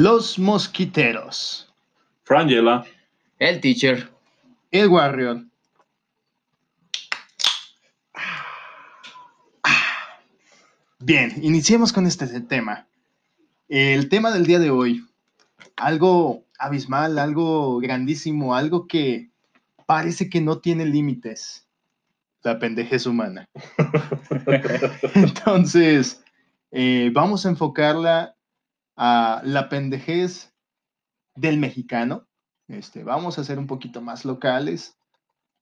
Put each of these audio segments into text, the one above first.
Los Mosquiteros. Frangela. El Teacher. El Warrior. Bien, iniciemos con este tema. El tema del día de hoy, algo abismal, algo grandísimo, algo que parece que no tiene límites. La pendejez humana. Entonces, eh, vamos a enfocarla a la pendejez del mexicano. Este, vamos a ser un poquito más locales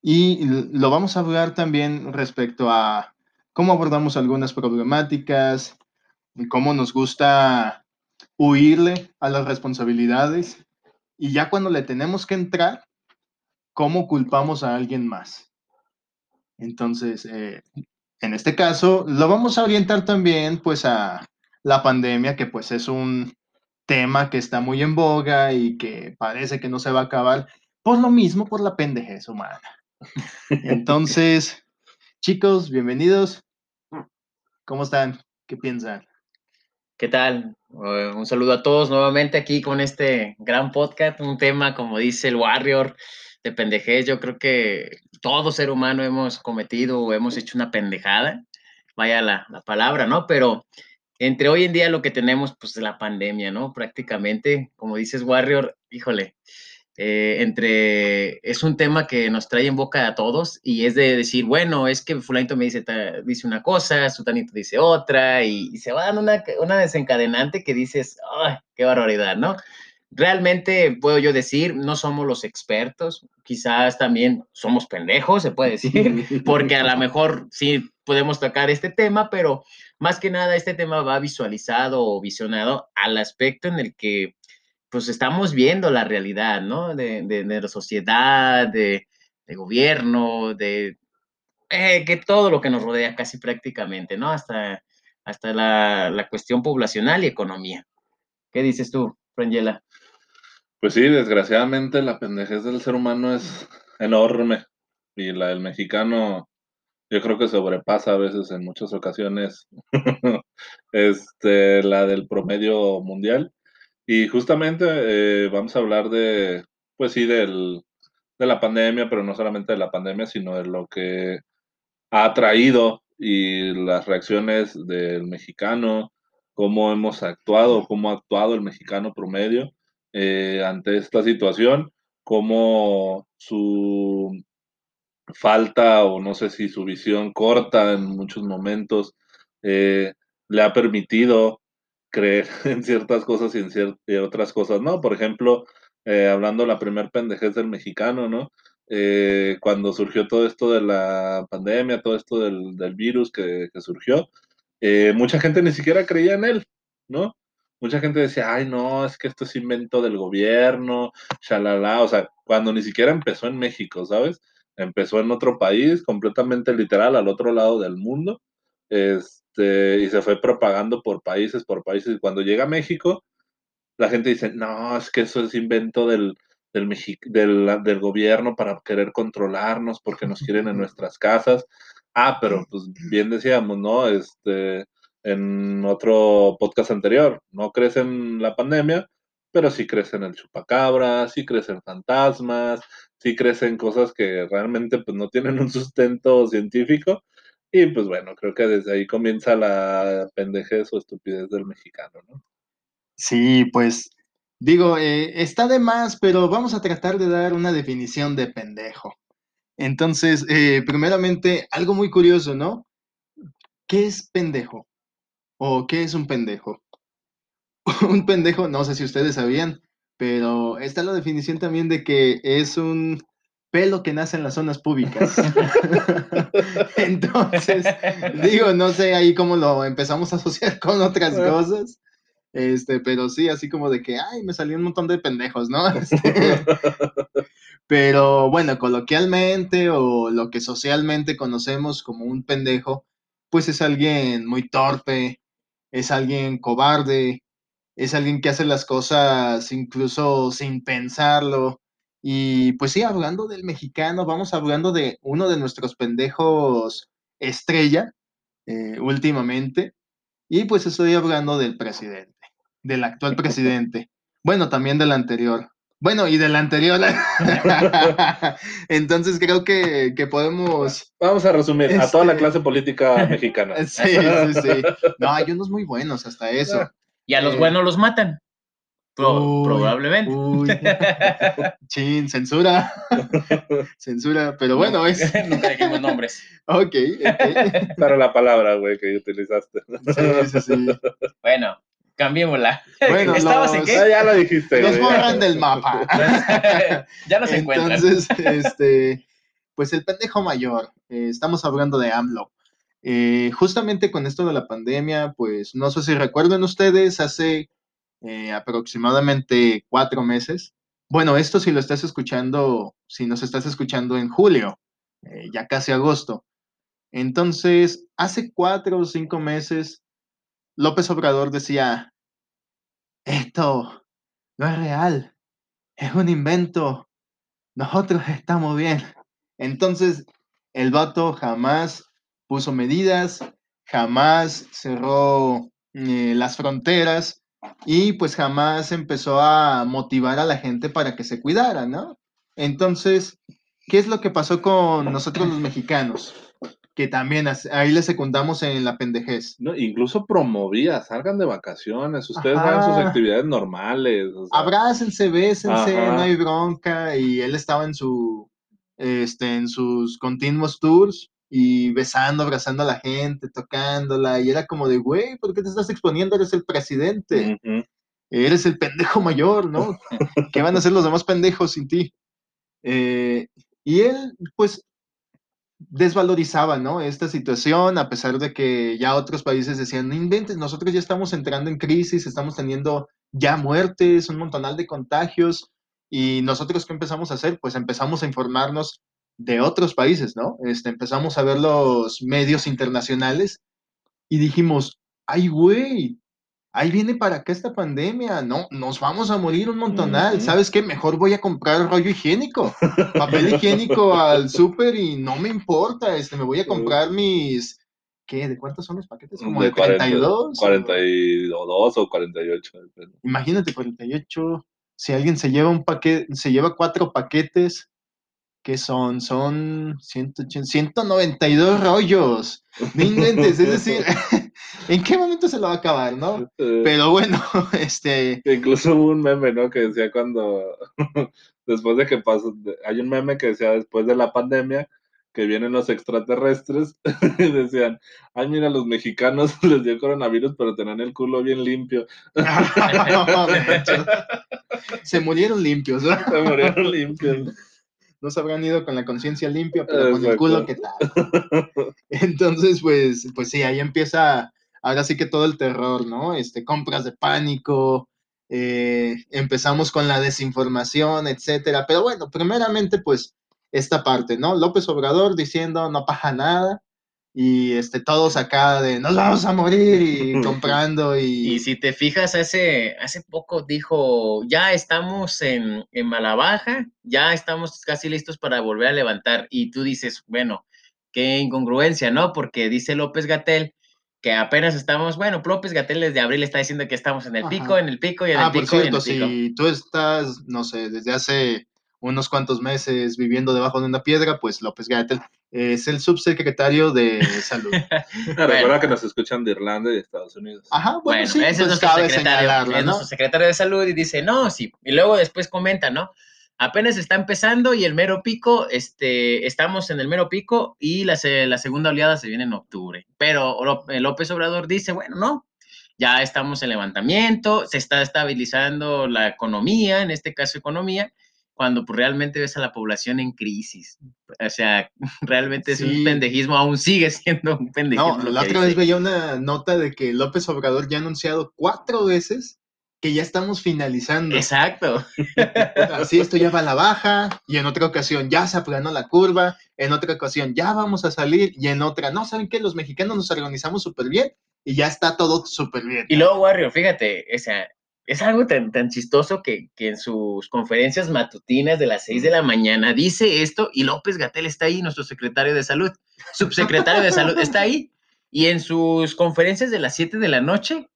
y lo vamos a hablar también respecto a cómo abordamos algunas problemáticas y cómo nos gusta huirle a las responsabilidades y ya cuando le tenemos que entrar, cómo culpamos a alguien más. Entonces, eh, en este caso, lo vamos a orientar también pues a la pandemia, que pues es un tema que está muy en boga y que parece que no se va a acabar por lo mismo, por la pendejez humana. Entonces, chicos, bienvenidos. ¿Cómo están? ¿Qué piensan? ¿Qué tal? Eh, un saludo a todos nuevamente aquí con este gran podcast, un tema, como dice el Warrior, de pendejez. Yo creo que todo ser humano hemos cometido o hemos hecho una pendejada, vaya la, la palabra, ¿no? Pero entre hoy en día lo que tenemos, pues la pandemia, ¿no? Prácticamente, como dices Warrior, híjole, eh, entre, es un tema que nos trae en boca a todos y es de decir, bueno, es que fulanito me dice, dice una cosa, sutanito dice otra y, se va dando una, una, desencadenante que dices, ¡ay, qué barbaridad, ¿no? Realmente puedo yo decir, no somos los expertos, quizás también somos pendejos, se puede decir, porque a lo mejor sí podemos tocar este tema, pero más que nada este tema va visualizado o visionado al aspecto en el que pues estamos viendo la realidad, ¿no? De, de, la sociedad, de, gobierno, de eh, que todo lo que nos rodea casi prácticamente, ¿no? Hasta, hasta la, la cuestión poblacional y economía. ¿Qué dices tú, Frangela? Pues sí, desgraciadamente la pendejez del ser humano es enorme y la del mexicano yo creo que sobrepasa a veces en muchas ocasiones este, la del promedio mundial. Y justamente eh, vamos a hablar de, pues sí, del, de la pandemia, pero no solamente de la pandemia, sino de lo que ha traído y las reacciones del mexicano, cómo hemos actuado, cómo ha actuado el mexicano promedio eh, ante esta situación, cómo su falta o no sé si su visión corta en muchos momentos eh, le ha permitido creer en ciertas cosas y en, otras cosas, ¿no? Por ejemplo, eh, hablando de la primer pendejez del mexicano, ¿no? Eh, cuando surgió todo esto de la pandemia, todo esto del, virus que, surgió, mucha gente ni siquiera creía en él, ¿no? Mucha gente decía, ay, no, es que esto es invento del gobierno, shalala, o sea, cuando ni siquiera empezó en México, ¿sabes? Empezó en otro país, completamente literal, al otro lado del mundo. Es, este, y se fue propagando por países, por países. Y cuando llega a México, la gente dice, no, es que eso es invento del, del, del, del, gobierno para querer controlarnos porque nos quieren en nuestras casas. Ah, pero pues bien decíamos, ¿no? Este, en otro podcast anterior, no crece en la pandemia, pero sí crecen el chupacabra, sí crecen fantasmas, sí crecen cosas que realmente pues no tienen un sustento científico y pues bueno, creo que desde ahí comienza la pendejez o estupidez del mexicano, ¿no? Sí, pues digo, eh, está de más, pero vamos a tratar de dar una definición de pendejo. Entonces, eh, primeramente, algo muy curioso, ¿no? ¿Qué es pendejo? ¿O qué es un pendejo? un pendejo, no sé si ustedes sabían, pero está la definición también de que es un pelo que nace en las zonas públicas. Entonces, digo, no sé ahí cómo lo empezamos a asociar con otras cosas. Este, pero sí, así como de que, ay, me salió un montón de pendejos, ¿no? Este, pero bueno, coloquialmente o lo que socialmente conocemos como un pendejo, pues es alguien muy torpe, es alguien cobarde, es alguien que hace las cosas incluso sin pensarlo, y pues sí, hablando del mexicano, vamos hablando de uno de nuestros pendejos estrella eh, últimamente. Y pues estoy hablando del presidente, del actual presidente. Bueno, también del anterior. Bueno, y del anterior. Entonces creo que, que, podemos. Vamos a resumir a toda la este, clase política mexicana. Sí, sí, sí. No, hay unos muy buenos hasta eso. Y a los eh, buenos los matan. probablemente. Chin, censura. censura, pero bueno, es. Nunca dijimos nombres. Ok, ok. Para la palabra, güey, que utilizaste. Sí, sí, sí. Bueno, cambiémosla. Bueno, ¿Estabas en qué? Ah, ya lo dijiste. Los borran del mapa. ya nos encuentran. Entonces, este, pues el pendejo mayor, eh, estamos hablando de AMLO. Eh, justamente con esto de la pandemia, pues no sé si recuerden ustedes, hace eh, aproximadamente cuatro meses. Bueno, esto si lo estás escuchando, si nos estás escuchando en julio, ya casi agosto. Entonces, hace cuatro o cinco meses, López Obrador decía, esto no es real, es un invento, nosotros estamos bien. Entonces, el vato jamás puso medidas, jamás cerró eh, las fronteras y pues jamás empezó a motivar a la gente para que se cuidara, ¿no? Entonces, ¿qué es lo que pasó con nosotros los mexicanos? que también ahí le secundamos en la pendejez. No, incluso promovía, salgan de vacaciones, ustedes hagan sus actividades normales. O Abrácense, bésense, no hay bronca. Y él estaba en su este, en sus continuos tours y besando, abrazando a la gente, tocándola, y era como de, güey, ¿por qué te estás exponiendo? Eres el presidente, eres el pendejo mayor, ¿no? ¿Qué van a hacer los demás pendejos sin ti? Eh, y él, pues, desvalorizaba, ¿no? Esta situación, a pesar de que ya otros países decían, no inventes, nosotros ya estamos entrando en crisis, estamos teniendo ya muertes, un montonal de contagios, y nosotros, ¿qué empezamos a hacer? Pues empezamos a informarnos de otros países, ¿no? Este, empezamos a ver los medios internacionales y dijimos, ay, güey, ahí viene para acá esta pandemia, no, nos vamos a morir un montonal, ¿sabes qué? Mejor voy a comprar rollo higiénico, papel higiénico al súper y no me importa, este, me voy a comprar mis, ¿qué? ¿De cuántos son los paquetes? Como de, 42. 42 o 48. Imagínate, 48, si alguien se lleva un paquete, se lleva cuatro paquetes, ¿qué son? Son 192 rollos. No inventes, es decir, ¿en qué momento se lo va a acabar, no? Pero bueno, este... Incluso hubo un meme, ¿no? Que decía cuando, después de que pasó, hay un meme que decía después de la pandemia, que vienen los extraterrestres y decían, ay, mira, los mexicanos les dio coronavirus, pero tenían el culo bien limpio. Se murieron limpios, ¿no? Se murieron limpios no se habrán ido con la conciencia limpia, pero con el culo, ¿qué tal? Entonces, pues, pues sí, ahí empieza, ahora sí que todo el terror, ¿no? Este, compras de pánico, eh, empezamos con la desinformación, etcétera. Pero bueno, primeramente, pues, esta parte, ¿no? López Obrador diciendo no pasa nada, y este, todos acá de nos vamos a morir y comprando y... Y si te fijas, hace, hace poco dijo, ya estamos en, en mala baja, ya estamos casi listos para volver a levantar. Y tú dices, bueno, qué incongruencia, ¿no? Porque dice López Gatel que apenas estamos, bueno, López Gatel desde abril está diciendo que estamos en el pico, en el pico y en ah, el pico. Por cierto, si tú estás, no sé, desde hace unos cuantos meses viviendo debajo de una piedra, pues López Gatel es el subsecretario de salud. Recuerda que nos escuchan de Irlanda y de Estados Unidos. Ajá, bueno, sí, ese es pues nuestro secretario, es nuestro secretario de salud y dice, no, sí, y luego después comenta, ¿no? Apenas está empezando y el mero pico, este, estamos en el mero pico y la, la segunda oleada se viene en octubre. Pero López Obrador dice, bueno, no, ya estamos en levantamiento, se está estabilizando la economía, en este caso economía, cuando pues, realmente ves a la población en crisis. O sea, realmente es un pendejismo, aún sigue siendo un pendejismo. No, la otra vez veía una nota de que López Obrador ya ha anunciado cuatro veces que ya estamos finalizando. Exacto. Así esto ya va a la baja, y en otra ocasión ya se aplanó la curva, en otra ocasión ya vamos a salir, y en otra, no, ¿saben qué? Los mexicanos nos organizamos súper bien y ya está todo súper bien. Y luego, Warrior, fíjate, o sea, es algo tan, chistoso que, en sus conferencias matutinas de las 6 de la mañana dice esto y López Gatel está ahí, nuestro secretario de salud, subsecretario de salud, está ahí. Y en sus conferencias de las 7 de la noche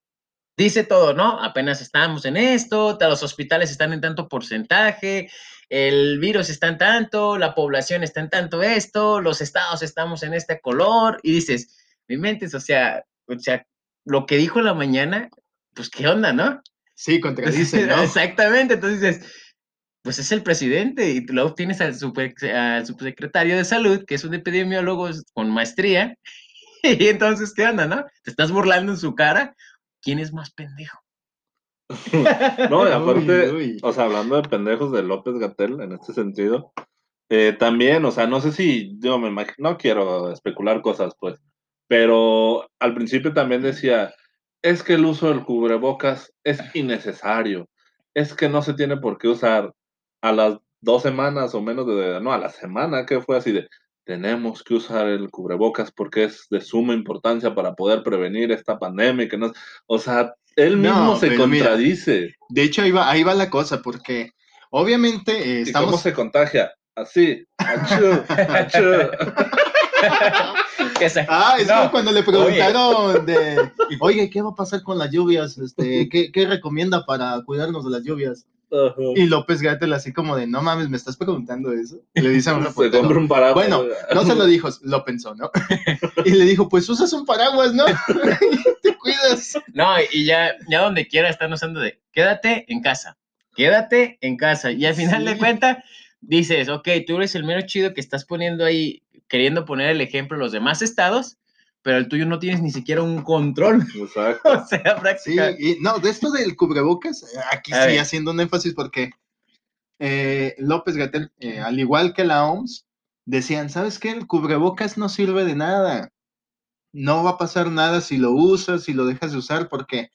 dice todo, ¿no? Apenas estamos en esto, los hospitales están en tanto porcentaje, el virus está en tanto, la población está en tanto esto, los estados estamos en este color, y dices, mi mente, o sea, o sea, lo que dijo en la mañana, pues qué onda, ¿no? Sí, contradice, ¿no? Exactamente, entonces dices, pues es el presidente y luego tienes al, al subsecretario de salud, que es un epidemiólogo con maestría, y entonces, ¿qué onda, no? Te estás burlando en su cara, ¿quién es más pendejo? no, y aparte, o sea, hablando de pendejos de López Gatel en este sentido, eh, también, o sea, no sé si, yo me imagino, no quiero especular cosas, pues, pero al principio también decía, es que el uso del cubrebocas es innecesario, es que no se tiene por qué usar a las dos semanas o menos de, no, a la semana, que fue así de, tenemos que usar el cubrebocas porque es de suma importancia para poder prevenir esta pandemia. Que no, o sea, él mismo se contradice. de hecho, ahí va, ahí va la cosa, porque obviamente eh, estamos... ¿Y ¿Cómo se contagia? Así. Achú, achú. ah, es como cuando le preguntaron de, oye, ¿qué va a pasar con las lluvias? Este, ¿qué, ¿Qué recomienda para cuidarnos de las lluvias? Y López Gatel así como de, no mames, ¿me estás preguntando eso? Y le dice a un reportero. un paraguas. Bueno, no se lo dijo, lo pensó, ¿no? y le dijo, pues usas un paraguas, ¿no? Te cuidas. No, y ya, ya donde quiera están usando de, quédate en casa, quédate en casa. Y al final de cuentas, dices, ok, tú eres el mero chido que estás poniendo ahí, queriendo poner el ejemplo a los demás estados, pero el tuyo no tienes ni siquiera un control. Exacto. o sea, prácticamente. Sí, y no, de esto del cubrebocas, aquí sí haciendo un énfasis porque eh, López Gatel, eh, al igual que la OMS, decían, ¿sabes qué? El cubrebocas no sirve de nada. No va a pasar nada si lo usas, si lo dejas de usar, porque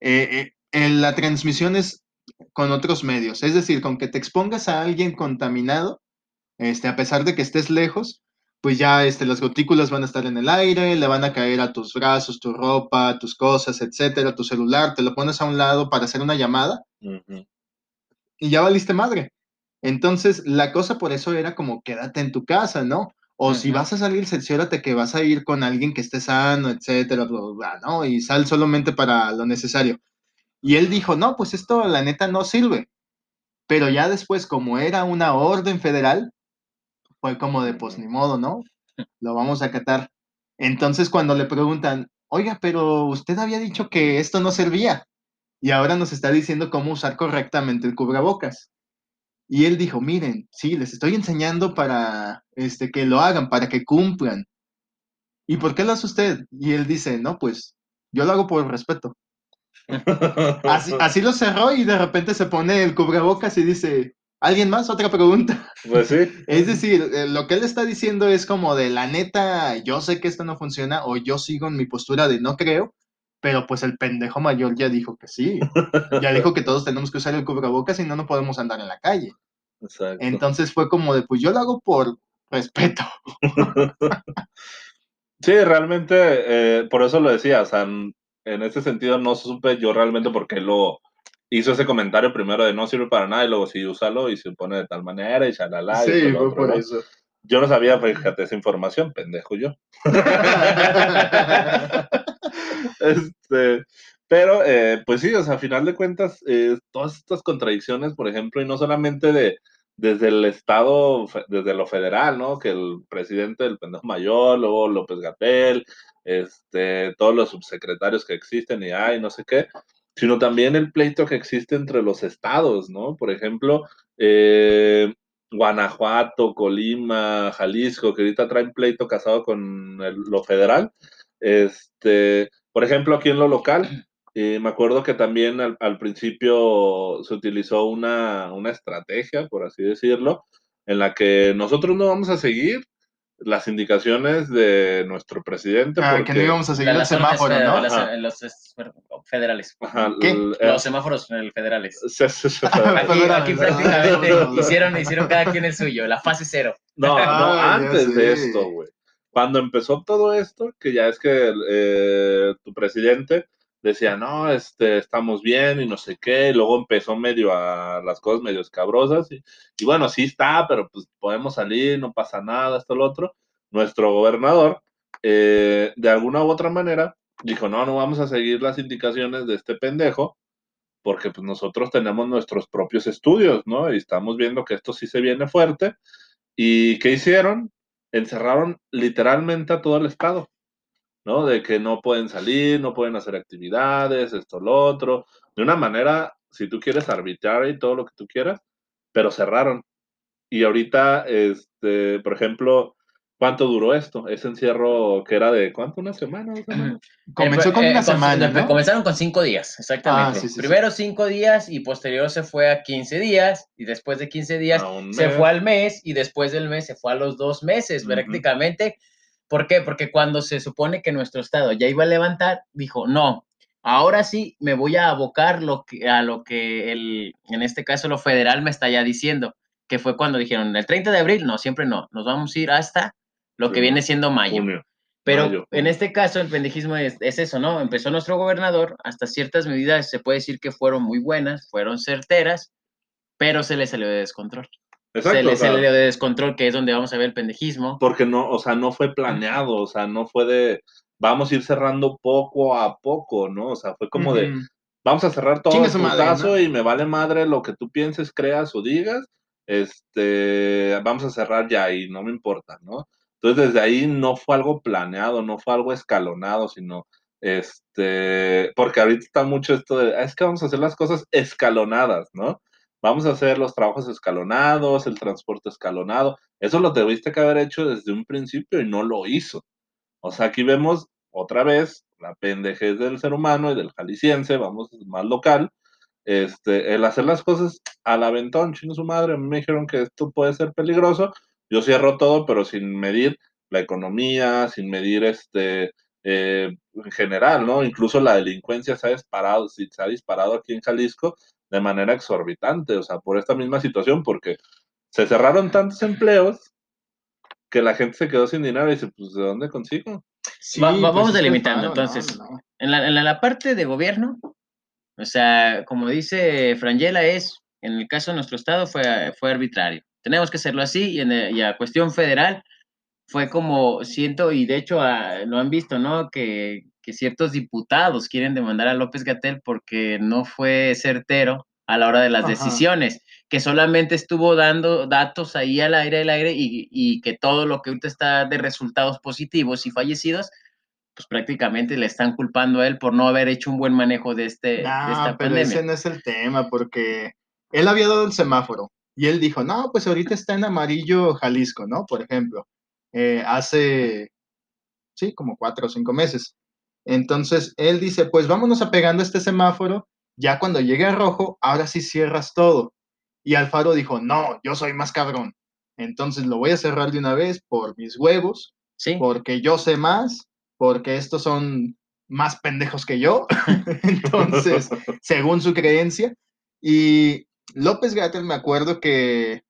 eh, la transmisión es con otros medios. Es decir, con que te expongas a alguien contaminado, este, a pesar de que estés lejos, pues ya este, las gotículas van a estar en el aire, le van a caer a tus brazos, tu ropa, tus cosas, etcétera, tu celular, te lo pones a un lado para hacer una llamada y ya valiste madre. Entonces, la cosa por eso era como quédate en tu casa, ¿no? O si vas a salir, cerciórate que vas a ir con alguien que esté sano, etcétera, ¿no? Y sal solamente para lo necesario. Y él dijo, no, pues esto la neta no sirve. Pero ya después, como era una orden federal, fue como de, pues ni modo, ¿no? Lo vamos a acatar. Entonces cuando le preguntan, oiga, pero usted había dicho que esto no servía y ahora nos está diciendo cómo usar correctamente el cubrebocas. Y él dijo, miren, sí, les estoy enseñando para este, que lo hagan, para que cumplan. ¿Y por qué lo hace usted? Y él dice, no, pues yo lo hago por respeto. Así, así lo cerró y de repente se pone el cubrebocas y dice, ¿Alguien más? Otra pregunta. Pues sí. Es decir, eh, lo que él está diciendo es como de la neta, yo sé que esto no funciona o yo sigo en mi postura de no creo, pero pues el pendejo mayor ya dijo que sí. Ya dijo que todos tenemos que usar el cubrebocas y no, no podemos andar en la calle. Exacto. Entonces fue como de, pues yo lo hago por respeto. sí, realmente, eh, por eso lo decía, o sea, en, en ese sentido no supe yo realmente por qué lo hizo ese comentario primero de no sirve para nada y luego sí, úsalo y se pone de tal manera y chalala. Sí, y fue por eso. Yo no sabía, fíjate, esa información, pendejo yo. este, pero, eh, pues sí, o sea, a final de cuentas, eh, todas estas contradicciones, por ejemplo, y no solamente de desde el Estado, desde lo federal, ¿no? Que el presidente del pendejo mayor, luego López Gatel, este, todos los subsecretarios que existen y hay, no sé qué, sino también el pleito que existe entre los estados, ¿no? Por ejemplo, eh, Guanajuato, Colima, Jalisco, que ahorita traen pleito casado con lo federal. Este, por ejemplo, aquí en lo local, eh, me acuerdo que también al, principio se utilizó una, una, estrategia, por así decirlo, en la que nosotros no vamos a seguir las indicaciones de nuestro presidente. Ah, que no íbamos a seguir el semáforo, ¿no? Los, federales. ¿Qué? Los semáforos federales. aquí, aquí prácticamente hicieron, hicieron cada quien el suyo, la fase cero. No, no, antes de esto, güey. Cuando empezó todo esto, que ya es que eh, tu presidente decía, no, este, estamos bien y no sé qué, y luego empezó medio a las cosas medio escabrosas, y, bueno, sí está, pero pues podemos salir, no pasa nada, esto, lo otro. Nuestro gobernador, eh, de alguna u otra manera, dijo, no, no vamos a seguir las indicaciones de este pendejo, porque pues nosotros tenemos nuestros propios estudios, ¿no? Y estamos viendo que esto sí se viene fuerte. ¿Y qué hicieron? Encerraron literalmente a todo el estado, ¿no? De que no pueden salir, no pueden hacer actividades, esto, lo otro, de una manera, si tú quieres arbitrar y todo lo que tú quieras, pero cerraron. Y ahorita, este, por ejemplo, ¿Cuánto duró esto? Ese encierro que era de cuánto, una semana. Comenzó con una semana. ¿no? Comenzaron con cinco días, exactamente. Ah, Primero cinco días y posterior se fue a 15 días y después de 15 días se fue al mes y después del mes se fue a los dos meses prácticamente. ¿Por qué? Porque cuando se supone que nuestro estado ya iba a levantar, dijo, no, ahora sí me voy a abocar lo que, a lo que el, en este caso lo federal me está ya diciendo, que fue cuando dijeron, el 30 de abril, no, siempre no, nos vamos a ir hasta lo que viene siendo mayo. Pero en este caso el pendejismo es, eso, ¿no? Empezó nuestro gobernador, hasta ciertas medidas se puede decir que fueron muy buenas, fueron certeras, pero se le salió de descontrol. Exacto, se le salió de descontrol, que es donde vamos a ver el pendejismo. Porque no, o sea, no fue planeado, o sea, no fue de, vamos a ir cerrando poco a poco, ¿no? O sea, fue como de, vamos a cerrar todo el caso y me vale madre lo que tú pienses, creas o digas, este, vamos a cerrar ya y no me importa, ¿no? Entonces, desde ahí no fue algo planeado, no fue algo escalonado, sino, este, porque ahorita está mucho esto de, ah, es que vamos a hacer las cosas escalonadas, ¿no? Vamos a hacer los trabajos escalonados, el transporte escalonado. Eso lo debiste que haber hecho desde un principio y no lo hizo. O sea, aquí vemos otra vez la pendejez del ser humano y del jalisciense, vamos, más local, este, el hacer las cosas al aventón, chino su madre, me dijeron que esto puede ser peligroso, yo cierro todo, pero sin medir la economía, sin medir este, eh, en general, ¿no? Incluso la delincuencia se ha disparado, se ha disparado aquí en Jalisco de manera exorbitante, o sea, por esta misma situación, porque se cerraron tantos empleos que la gente se quedó sin dinero y dice, pues, ¿de dónde consigo? Sí, vamos pues, delimitando, entonces, En, la, en, la, parte de gobierno, o sea, como dice Frangela, es, en el caso de nuestro estado, fue, fue arbitrario tenemos que hacerlo así y, en a cuestión federal fue como siento y de hecho ah, lo han visto, ¿no? Que, que ciertos diputados quieren demandar a López Gatel porque no fue certero a la hora de las decisiones, que solamente estuvo dando datos ahí al aire, al aire, y, y, que todo lo que ahorita está de resultados positivos y fallecidos, pues prácticamente le están culpando a él por no haber hecho un buen manejo de, este, de esta pero ese no es el tema, porque él había dado el semáforo, y él dijo, no, pues ahorita está en amarillo Jalisco, ¿no? Por ejemplo, eh, hace, sí, como cuatro o cinco meses. Entonces, él dice, pues vámonos apegando a este semáforo, ya cuando llegue a rojo, ahora sí cierras todo. Y Alfaro dijo, no, yo soy más cabrón. Entonces lo voy a cerrar de una vez por mis huevos, ¿Sí? porque yo sé más, porque estos son más pendejos que yo. Entonces, según su creencia. Y López Gatel me acuerdo que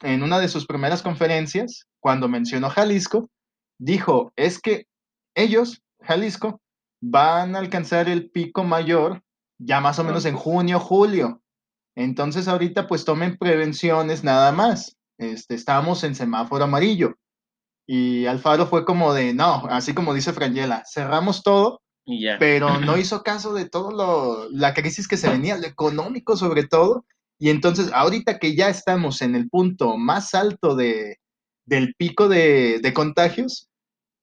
en una de sus primeras conferencias, cuando mencionó Jalisco, dijo, es que ellos, Jalisco, van a alcanzar el pico mayor ya más o menos en junio, julio. Entonces ahorita pues tomen prevenciones nada más. Este, estamos en semáforo amarillo. Y Alfaro fue como de, no, así como dice Frangela, cerramos todo, pero no hizo caso de todo lo, la crisis que se venía, lo económico sobre todo, y entonces, ahorita que ya estamos en el punto más alto de, del pico de, contagios,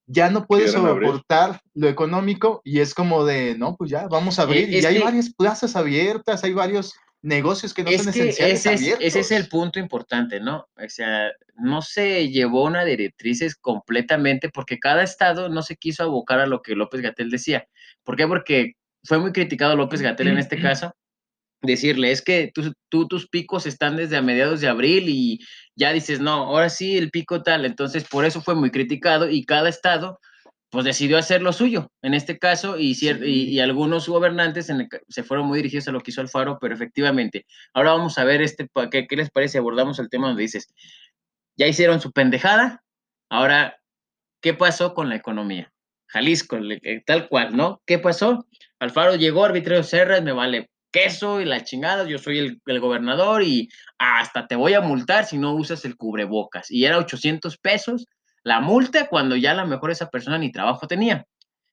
ya no puedes soportar lo económico y es como de, no, pues ya, vamos a abrir. y hay varias plazas abiertas, hay varios negocios que no son esenciales ese ese es el punto importante, ¿no? O sea, no se llevó una directrices completamente porque cada estado no se quiso abocar a lo que López Gatel decía. ¿Por qué? Porque fue muy criticado López Gatel en este caso decirle, es que tú, tus picos están desde a mediados de abril y ya dices, no, ahora sí el pico tal, entonces por eso fue muy criticado y cada estado pues decidió hacer lo suyo, en este caso, y, y, algunos gobernantes se fueron muy dirigidos a lo que hizo Alfaro, pero efectivamente, ahora vamos a ver este, ¿qué, qué les parece? Abordamos el tema donde dices, ya hicieron su pendejada, ahora, ¿qué pasó con la economía? Jalisco, tal cual, ¿no? ¿Qué pasó? Alfaro llegó, arbitrario Serra, me vale queso y la chingada, yo soy el, gobernador y hasta te voy a multar si no usas el cubrebocas. Y era 800 pesos la multa cuando ya a lo mejor esa persona ni trabajo tenía.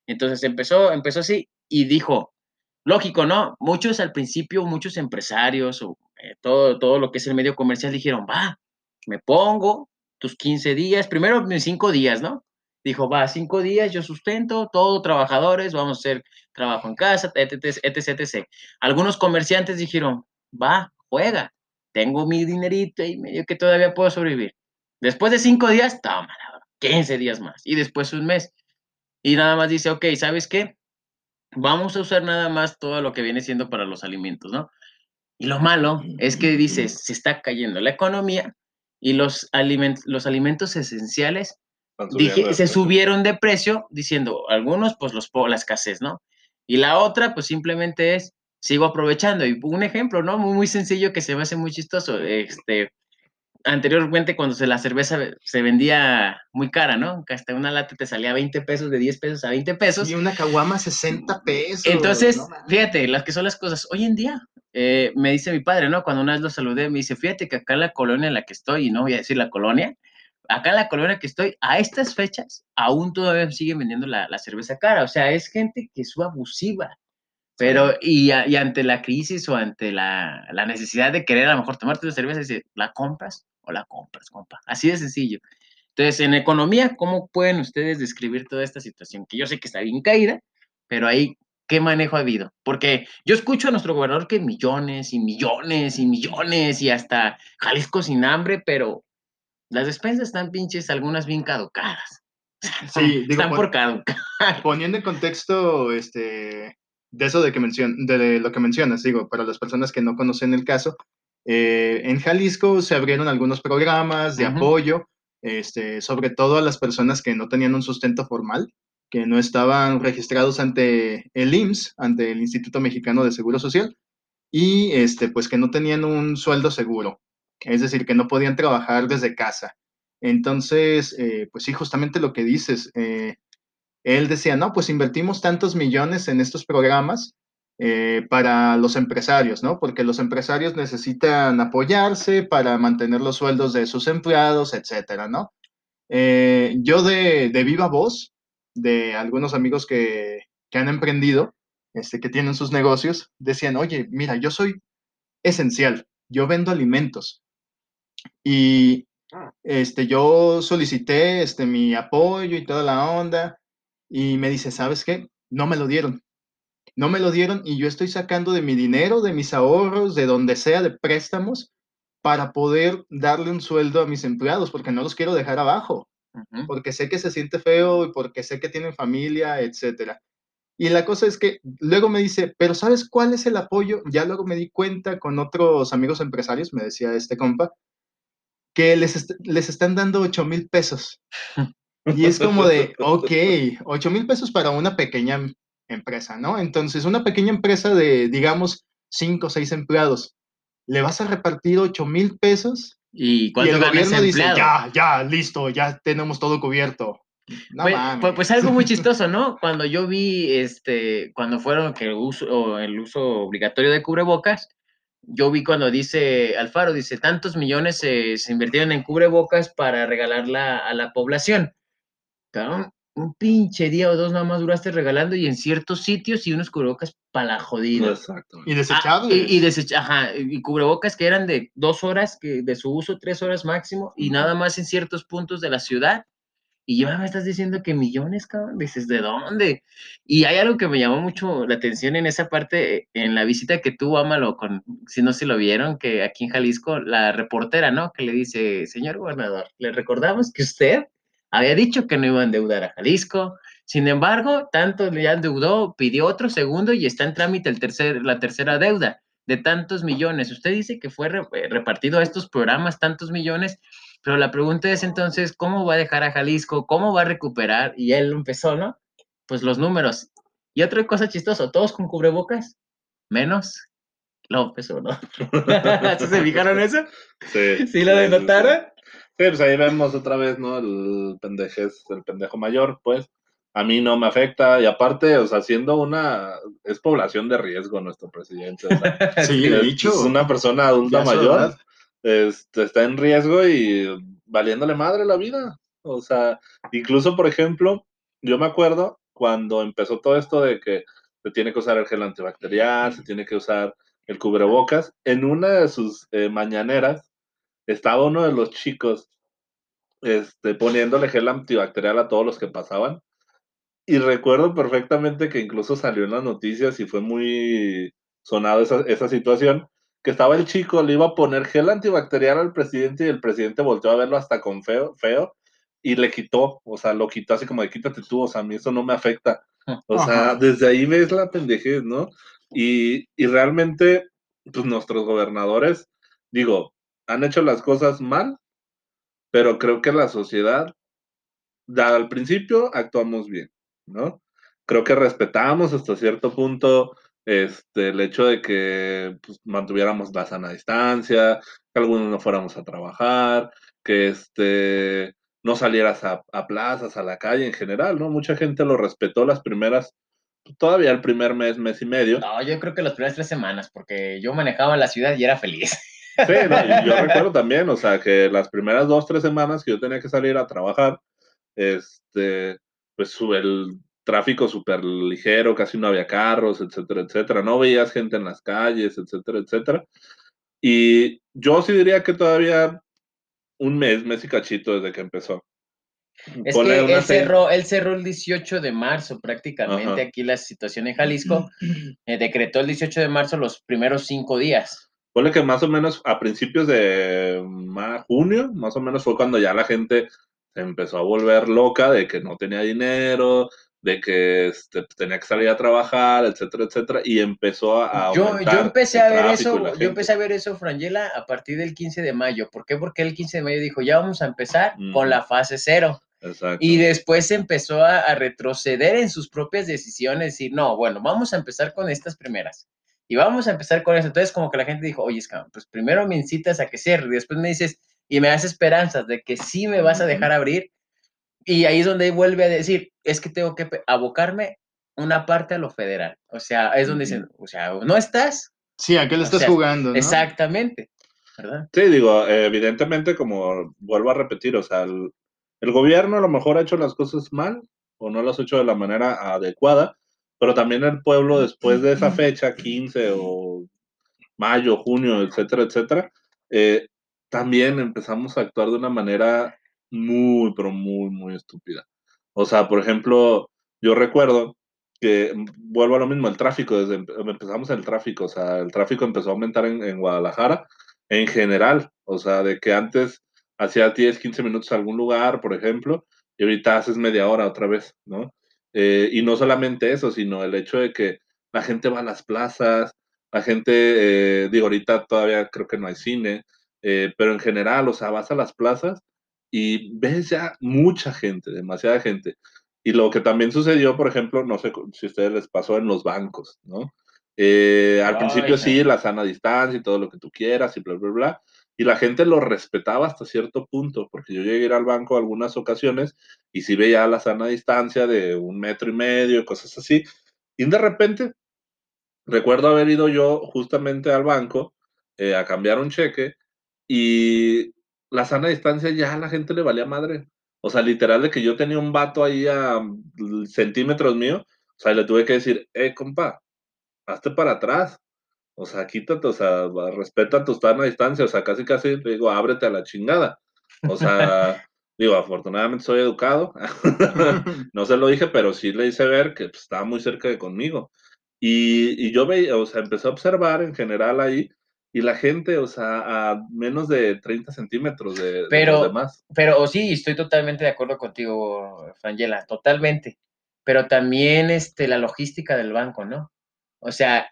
Entonces empezó, empezó así y dijo, lógico, ¿no? Muchos al principio, muchos empresarios o eh, todo, todo lo que es el medio comercial dijeron, va, me pongo tus 15 días, primero mis 5 días, ¿no? Dijo, va, 5 días, yo sustento, todos trabajadores, vamos a hacer trabajo en casa, etc, etc, etc. Algunos comerciantes dijeron, va, juega, tengo mi dinerito y medio que todavía puedo sobrevivir. Después de 5 días, toma, 15 días más. Y después un mes. Y nada más dice, ok, ¿sabes qué? Vamos a usar nada más todo lo que viene siendo para los alimentos, ¿no? Y lo malo es que dice, se está cayendo la economía y los, alimentos, los alimentos esenciales se subieron de precio, diciendo, algunos, pues los, la escasez, ¿no? Y la otra, pues simplemente es, sigo aprovechando. Y un ejemplo, ¿no? Muy, muy sencillo que se me hace muy chistoso. Este, anteriormente cuando se, la cerveza se vendía muy cara, ¿no? Hasta una lata te salía 20 pesos, de 10 pesos a 20 pesos. Y una caguama 60 pesos. Entonces, fíjate, las que son las cosas. Hoy en día, eh, me dice mi padre, ¿no? Cuando una vez lo saludé, me dice, fíjate que acá en la colonia en la que estoy, y no voy a decir la colonia, acá en la colonia que estoy, a estas fechas, aún todavía siguen vendiendo la, la cerveza cara. O sea, es gente que es abusiva. Pero, y, y, ante la crisis o ante la, la, necesidad de querer a lo mejor tomarte una cerveza, dice, ¿la compras o la compras, compa? Así de sencillo. Entonces, en economía, ¿cómo pueden ustedes describir toda esta situación? Que yo sé que está bien caída, pero ahí, ¿qué manejo ha habido? Porque yo escucho a nuestro gobernador que millones y millones y millones y hasta Jalisco sin hambre, pero las despensas están pinches, algunas bien caducadas. Sí, están por caducar. Poniendo en contexto, este, de eso de, que mencion de lo que mencionas, digo, para las personas que no conocen el caso, eh, en Jalisco se abrieron algunos programas de apoyo, este, sobre todo a las personas que no tenían un sustento formal, que no estaban registrados ante el IMSS, ante el Instituto Mexicano de Seguro Social, y este, pues que no tenían un sueldo seguro, es decir, que no podían trabajar desde casa. Entonces, eh, pues sí, justamente lo que dices, eh, él decía, no, pues invertimos tantos millones en estos programas eh, para los empresarios, ¿no? Porque los empresarios necesitan apoyarse para mantener los sueldos de sus empleados, etcétera, ¿no? Yo de, viva voz, de algunos amigos que, que, han emprendido, este, que tienen sus negocios, decían, oye, mira, yo soy esencial, yo vendo alimentos. Y ah. este, yo solicité este, mi apoyo y toda la onda, y me dice, ¿sabes qué? No me lo dieron. No me lo dieron y yo estoy sacando de mi dinero, de mis ahorros, de donde sea, de préstamos, para poder darle un sueldo a mis empleados, porque no los quiero dejar abajo, porque sé que se siente feo y porque sé que tienen familia, etcétera. Y la cosa es que luego me dice, pero ¿sabes cuál es el apoyo? Ya luego me di cuenta con otros amigos empresarios, me decía este compa, que les, les están dando 8 mil pesos. Y es como de, ok, 8 mil pesos para una pequeña empresa, ¿no? Entonces, una pequeña empresa de, digamos, 5 o 6 empleados, le vas a repartir 8 mil pesos y, y el gobierno dice, ya, ya, listo, ya tenemos todo cubierto. No pues, pues, pues, algo muy chistoso, ¿no? Cuando yo vi, este, cuando fueron que el uso, el uso obligatorio de cubrebocas, yo vi cuando dice Alfaro, dice, tantos millones se, se invirtieron en cubrebocas para regalarla a la población un pinche día o dos nada más duraste regalando y en ciertos sitios y unos cubrebocas para la jodida. Exacto. Y desechables. Ah, y, y ajá, y cubrebocas que eran de dos horas que, de su uso, tres horas máximo, y nada más en ciertos puntos de la ciudad. Y ya me estás diciendo que millones, cabrón. Dices, ¿de dónde? Y hay algo que me llamó mucho la atención en esa parte, en la visita que tuvo Ámalo con, si no se lo vieron, que aquí en Jalisco, la reportera, ¿no? Que le dice, señor gobernador, le recordamos que usted había dicho que no iba a endeudar a Jalisco. Sin embargo, tanto ya endeudó, pidió otro segundo y está en trámite el tercer, la tercera deuda de tantos millones. Usted dice que fue eh, repartido a estos programas tantos millones, pero la pregunta es entonces, ¿cómo va a dejar a Jalisco? ¿Cómo va a recuperar? Y él empezó, ¿no? Pues los números. Y otra cosa chistosa, todos con cubrebocas, menos López ¿o no? ¿Se fijaron eso? Sí. ¿Sí lo denotaron? Sí, pues ahí vemos otra vez, ¿no? El pendejes, el pendejo mayor, pues. A mí no me afecta. Y aparte, o sea, siendo una. Es población de riesgo nuestro presidente. sí, he dicho. Es una persona adulta mayor. Este, está en riesgo y valiéndole madre la vida. O sea, incluso, por ejemplo, yo me acuerdo, cuando empezó todo esto de que se tiene que usar el gel antibacterial, se tiene que usar el cubrebocas, en una de sus eh, mañaneras estaba uno de los chicos este, poniéndole gel antibacterial a todos los que pasaban. Y recuerdo perfectamente que incluso salió en las noticias y fue muy sonado esa, esa situación, que estaba el chico, le iba a poner gel antibacterial al presidente y el presidente volteó a verlo hasta con feo, feo y le quitó, o sea, lo quitó así como de quítate tú, o sea, a mí eso no me afecta. O sea, desde ahí ves la pendejez, ¿no? Y, y realmente, pues nuestros gobernadores, digo, han hecho las cosas mal, pero creo que la sociedad, al principio, actuamos bien, ¿no? Creo que respetamos hasta cierto punto este, el hecho de que pues, mantuviéramos la sana distancia, que algunos no fuéramos a trabajar, que este, no salieras a, plazas, a la calle en general, ¿no? Mucha gente lo respetó las primeras, todavía el primer mes, mes y medio. No, yo creo que las primeras tres semanas, porque yo manejaba la ciudad y era feliz. Sí, yo recuerdo también, o sea, que las primeras dos, tres semanas que yo tenía que salir a trabajar, este, pues el tráfico súper ligero, casi no había carros, etcétera, etcétera, no veías gente en las calles, etcétera, etcétera. Y yo sí diría que todavía un mes, mes y cachito desde que empezó. Es que él cerró, él cerró el 18 de marzo prácticamente aquí la situación en Jalisco. Eh, decretó el 18 de marzo los primeros cinco días. Ponle que más o menos a principios de junio, más o menos fue cuando ya la gente se empezó a volver loca de que no tenía dinero, de que este, tenía que salir a trabajar, etcétera, etcétera, y empezó a... Yo, yo empecé a ver eso, yo empecé a ver eso, Frangela, a partir del 15 de mayo. ¿Por qué? Porque el 15 de mayo dijo, ya vamos a empezar con la fase cero. Exacto. Y después empezó a, a, retroceder en sus propias decisiones, y no, bueno, vamos a empezar con estas primeras. Y vamos a empezar con eso. Entonces, como que la gente dijo, oye, pues primero me incitas a que cierre, y después me dices, y me das esperanzas de que sí me vas a dejar abrir, y ahí es donde vuelve a decir, es que tengo que abocarme una parte a lo federal. O sea, es donde dicen, o sea, no estás. Sí, ¿a qué le estás jugando? Exactamente. Sí, digo, evidentemente, como vuelvo a repetir, o sea, el, el, gobierno a lo mejor ha hecho las cosas mal o no las ha hecho de la manera adecuada, pero también el pueblo después de esa fecha, 15 o mayo, junio, etcétera, etcétera, eh, también empezamos a actuar de una manera muy, pero muy, muy estúpida. O sea, por ejemplo, yo recuerdo que, mm, vuelvo a lo mismo, el tráfico, desde empezamos el tráfico, o sea, el tráfico empezó a aumentar en, Guadalajara en general, o sea, de que antes hacía 10, 15 minutos a algún lugar, por ejemplo, y ahorita haces media hora otra vez, ¿no? Eh, y no solamente eso, sino el hecho de que la gente va a las plazas, la gente, eh, digo, ahorita todavía creo que no hay cine, eh, pero en general, o sea, vas a las plazas y ves ya mucha gente, demasiada gente. Y lo que también sucedió, por ejemplo, no sé si a ustedes les pasó en los bancos, ¿no? Eh, al principio sí, la sana distancia y todo lo que tú quieras y bla, bla, bla. Y la gente lo respetaba hasta cierto punto, porque yo llegué a ir al banco algunas ocasiones y sí veía la sana distancia de un metro y medio, cosas así. Y de repente, recuerdo haber ido yo justamente al banco eh, a cambiar un cheque y la sana distancia ya a la gente le valía madre. O sea, literal de que yo tenía un vato ahí a centímetros mío, o sea, le tuve que decir, eh, compa, hazte para atrás. O sea, quítate, o sea, respeta tu sana distancia, o sea, casi casi le digo, ábrete a la chingada. O sea, digo, afortunadamente soy educado, no se lo dije, pero sí le hice ver que pues, estaba muy cerca de conmigo. Y, y yo veía, o sea, empecé a observar en general ahí y la gente, o sea, a menos de 30 centímetros de, pero, los demás. Pero sí, estoy totalmente de acuerdo contigo, Frangela, totalmente. Pero también este, la logística del banco, ¿no? O sea,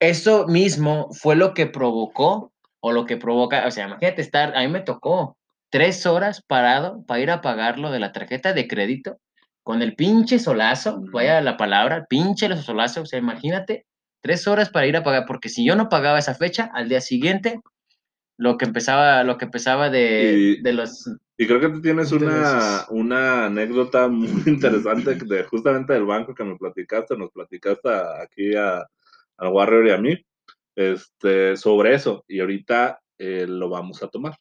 eso mismo fue lo que provocó o lo que provoca, o sea, imagínate estar, a mí me tocó tres horas parado para ir a pagar lo de la tarjeta de crédito con el pinche solazo, vaya la palabra, pinche solazo, o sea, imagínate tres horas para ir a pagar, porque si yo no pagaba esa fecha, al día siguiente, lo que empezaba, lo que empezaba de, de los... Y creo que tú tienes una, una anécdota muy interesante de justamente del banco que me platicaste, nos platicaste aquí a, al Warrior y a mí, este, sobre eso, y ahorita eh, lo vamos a tomar.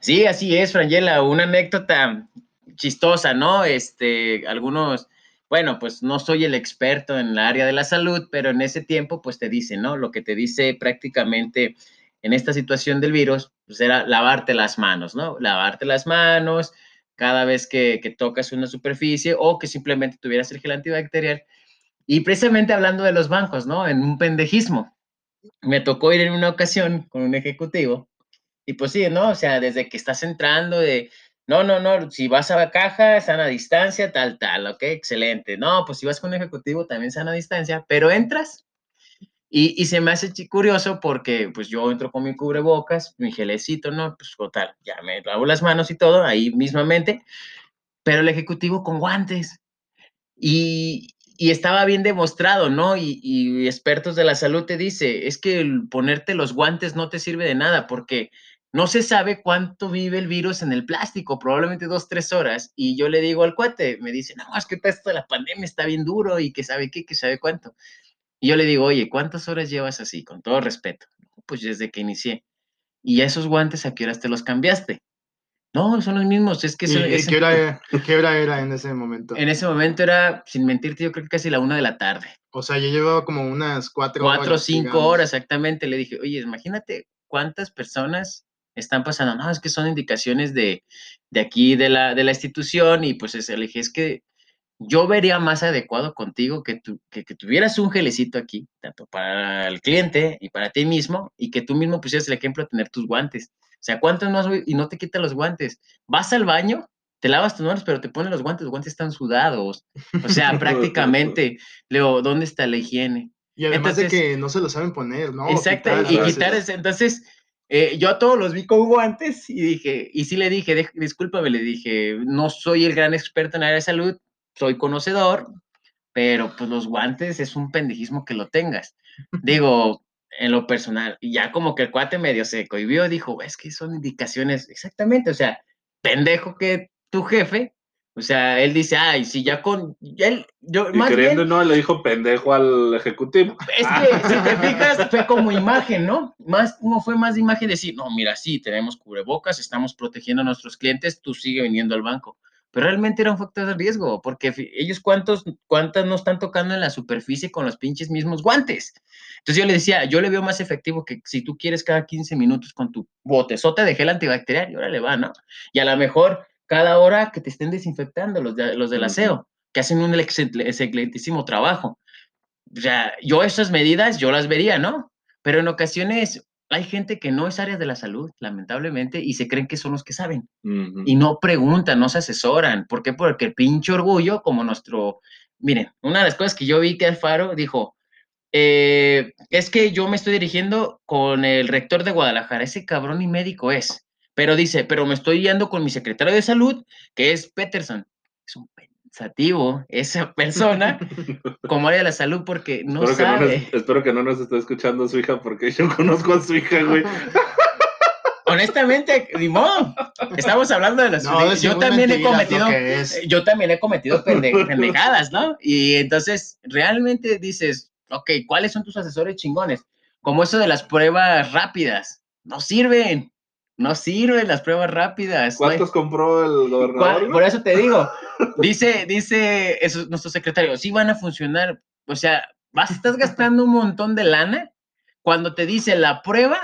Sí, así es, Frangela, una anécdota chistosa, ¿no? Este, algunos, bueno, pues no soy el experto en el área de la salud, pero en ese tiempo, pues te dice, ¿no? Lo que te dice prácticamente en esta situación del virus, pues era lavarte las manos, ¿no? Lavarte las manos cada vez que, que tocas una superficie o que simplemente tuvieras el gel antibacterial. Y precisamente hablando de los bancos, ¿no? En un pendejismo. Me tocó ir en una ocasión con un ejecutivo y pues sí, ¿no? O sea, desde que estás entrando de, no, no, no, si vas a la caja, sana distancia, tal, tal, ok, excelente. No, pues si vas con un ejecutivo, también sana distancia, pero entras y, y, se me hace curioso porque pues yo entro con mi cubrebocas, mi gelecito, ¿no? Pues total, ya me lavo las manos y todo, ahí mismamente, pero el ejecutivo con guantes. Y, y estaba bien demostrado, ¿no? Y, y, expertos de la salud te dice, es que el ponerte los guantes no te sirve de nada porque no se sabe cuánto vive el virus en el plástico, probablemente dos, tres horas. Y yo le digo al cuate, me dice, no, es que esto de la pandemia está bien duro y que sabe qué, que sabe cuánto. Y yo le digo, oye, ¿cuántas horas llevas así? Con todo respeto. Pues desde que inicié. ¿Y esos guantes a qué horas te los cambiaste? No, son los mismos. Es que ¿Y, ¿qué, hora era, ¿qué, hora era, en ese momento? En ese momento era, sin mentirte, yo creo que casi la una de la tarde. O sea, yo llevaba como unas cuatro, cuatro horas. Cuatro o cinco horas, exactamente. Le dije, oye, imagínate cuántas personas están pasando. No, es que son indicaciones de, de aquí, de la, de la institución. Y pues le dije, es que yo vería más adecuado contigo que, tu, que, que, tuvieras un gelecito aquí, tanto para el cliente y para ti mismo, y que tú mismo pusieras el ejemplo de tener tus guantes. O sea, ¿cuántos no y no te quitas los guantes? Vas al baño, te lavas tus manos, pero te ponen los guantes, los guantes están sudados. O sea, prácticamente, Leo, ¿dónde está la higiene? Y además de que no se lo saben poner, ¿no? Exacto, y quitar entonces, eh, yo a todos los vi con guantes y dije, y sí le dije, discúlpame, le dije, no soy el gran experto en área de salud, soy conocedor, pero pues los guantes es un pendejismo que lo tengas. Digo, en lo personal, y ya como que el cuate medio se cohibió, dijo, es que son indicaciones, exactamente, o sea, pendejo que tu jefe, o sea, él dice, ay, si ya con, él, yo, y más queriendo no, le dijo pendejo al ejecutivo. Es que, si te fijas, fue como imagen, ¿no? Más, como fue más de imagen decir, no, mira, sí, tenemos cubrebocas, estamos protegiendo a nuestros clientes, tú sigue viniendo al banco pero realmente era un factor de riesgo, porque ellos cuántos, cuántas no están tocando en la superficie con los pinches mismos guantes. Entonces yo le decía, yo le veo más efectivo que si tú quieres cada 15 minutos con tu botezote de gel antibacterial, y ahora le va, ¿no? Y a lo mejor cada hora que te estén desinfectando los, de, los del aseo, que hacen un excelentísimo trabajo. O sea, yo esas medidas, yo las vería, ¿no? Pero en ocasiones hay gente que no es área de la salud, lamentablemente, y se creen que son los que saben. Y no preguntan, no se asesoran. ¿Por qué? Porque el pinche orgullo, como nuestro... Miren, una de las cosas que yo vi que Alfaro dijo, eh, es que yo me estoy dirigiendo con el rector de Guadalajara, ese cabrón y médico es. Pero dice, pero me estoy yendo con mi secretario de salud, que es Peterson. Es un pensativo esa persona como área de la salud porque no espero sabe. Que no espero que no nos esté escuchando su hija porque yo conozco a su hija, güey. Honestamente, Dimón, estamos hablando de las no, yo también he cometido yo también he cometido pendejadas, ¿no? Y entonces realmente dices, ok, ¿cuáles son tus asesores chingones? Como eso de las pruebas rápidas, no sirven. No sirven las pruebas rápidas. ¿Cuántos compró el gobernador? Por eso te digo, dice, dice eso, nuestro secretario, sí van a funcionar. O sea, vas, estás gastando un montón de lana cuando te dice la prueba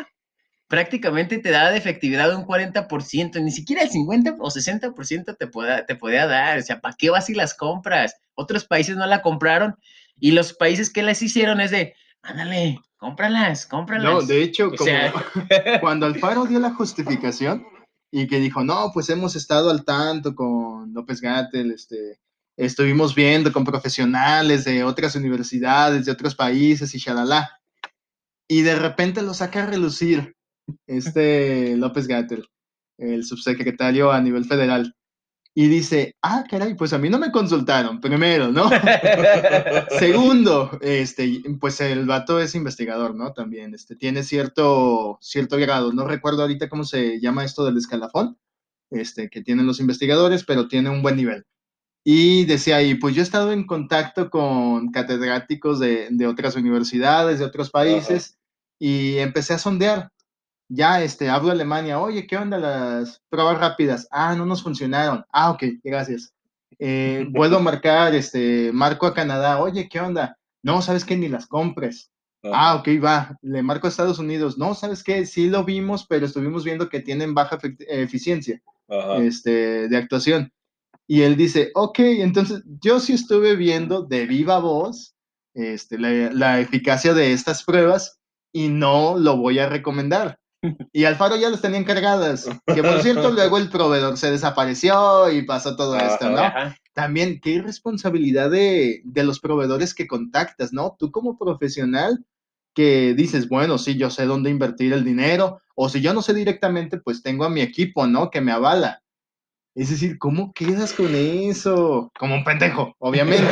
prácticamente te da de efectividad un 40%, ni siquiera el 50 o 60% te, pueda, te podía dar. O sea, ¿para qué vas y las compras? Otros países no la compraron y los países que las hicieron es de, ándale, cómpralas, cómpralas. No, de hecho, como cuando Alfaro dio la justificación y que dijo, no, pues hemos estado al tanto con López Gatel, este, estuvimos viendo con profesionales de otras universidades, de otros países y shalala. Y de repente lo saca a relucir este López Gatel, el subsecretario a nivel federal y dice, ah, caray, pues a mí no me consultaron, primero, ¿no? Segundo, este, pues el vato es investigador, ¿no? También, este, tiene cierto, cierto grado, no recuerdo ahorita cómo se llama esto del escalafón, este, que tienen los investigadores, pero tiene un buen nivel. Y decía ahí, pues yo he estado en contacto con catedráticos de, de otras universidades, de otros países, y empecé a sondear. Ya este, hablo Alemania, oye, ¿qué onda las pruebas rápidas? Ah, no nos funcionaron. Ah, ok, gracias. Eh, vuelvo a marcar, este, marco a Canadá, oye, ¿qué onda? No, sabes que ni las compres. Ah, ok, va. Le marco a Estados Unidos. No, ¿sabes qué? Sí lo vimos, pero estuvimos viendo que tienen baja eficiencia este, de actuación. Y él dice, ok, entonces yo sí estuve viendo de viva voz este, la, la eficacia de estas pruebas y no lo voy a recomendar. Y Alfaro ya las tenía encargadas. Que por cierto, luego el proveedor se desapareció y pasó todo esto, ¿no? También, qué responsabilidad de, de, los proveedores que contactas, ¿no? Tú como profesional que dices, bueno, sí, yo sé dónde invertir el dinero, o si yo no sé directamente, pues tengo a mi equipo, ¿no? Que me avala. Es decir, ¿cómo quedas con eso? Como un pendejo, obviamente.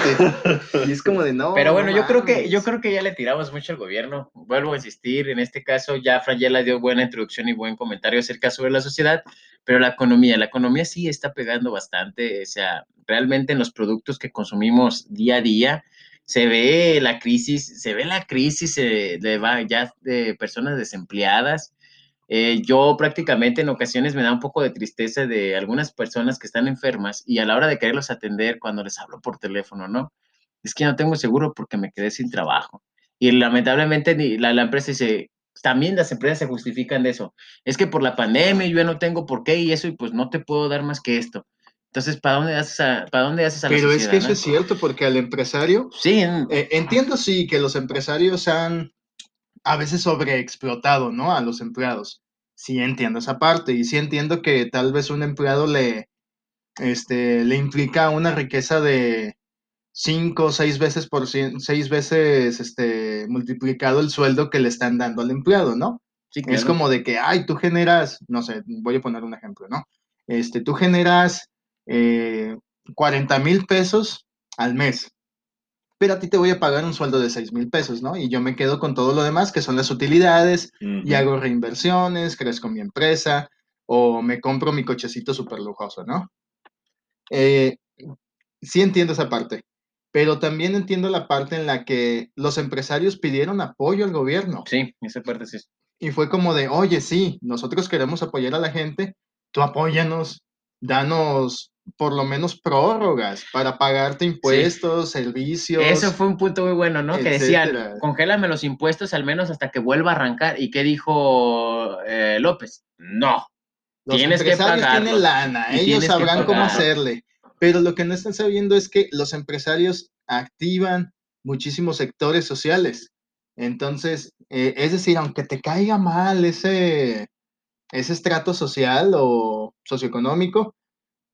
y es como de no. Pero bueno, yo creo que yo creo que ya le tiramos mucho al gobierno. Vuelvo a insistir, en este caso ya Fran ya le dio buena introducción y buen comentario acerca sobre la sociedad, pero la economía, la economía sí está pegando bastante, o sea, realmente en los productos que consumimos día a día se ve la crisis, se ve la crisis de, de ya de personas desempleadas eh, yo prácticamente en ocasiones me da un poco de tristeza de algunas personas que están enfermas y a la hora de quererlos atender cuando les hablo por teléfono, ¿no? Es que no tengo seguro porque me quedé sin trabajo. Y lamentablemente la, la empresa dice, también las empresas se justifican de eso. Es que por la pandemia yo ya no tengo por qué y eso y pues no te puedo dar más que esto. Entonces, ¿para dónde haces a, ¿para dónde haces a la Pero es que eso es cierto, porque al empresario... Sí. Eh, entiendo, sí, que los empresarios han a veces sobreexplotado, ¿no? A los empleados sí entiendo esa parte y sí entiendo que tal vez un empleado le, este, le implica una riqueza de cinco o seis veces por seis veces este, multiplicado el sueldo que le están dando al empleado, ¿no? Es como de que, ay, tú generas, no sé, voy a poner un ejemplo, ¿no? Este, tú generas eh, 40 mil pesos al mes pero a ti te voy a pagar un sueldo de 6 mil pesos, ¿no? Y yo me quedo con todo lo demás, que son las utilidades, y hago reinversiones, crezco mi empresa, o me compro mi cochecito súper lujoso, ¿no? Eh, sí entiendo esa parte, pero también entiendo la parte en la que los empresarios pidieron apoyo al gobierno. Sí, esa parte sí. Y fue como de, oye, sí, nosotros queremos apoyar a la gente, tú apóyanos, danos por lo menos prórrogas para pagarte impuestos, servicios. Eso fue un punto muy bueno, ¿no? Que decían, congélame los impuestos al menos hasta que vuelva a arrancar. ¿Y qué dijo eh, López? No. Los tienes que pagar. tienen lana, ellos sabrán cómo hacerle. Pero lo que no están sabiendo es que los empresarios activan muchísimos sectores sociales. Entonces, eh, es decir, aunque te caiga mal ese, ese estrato social o socioeconómico,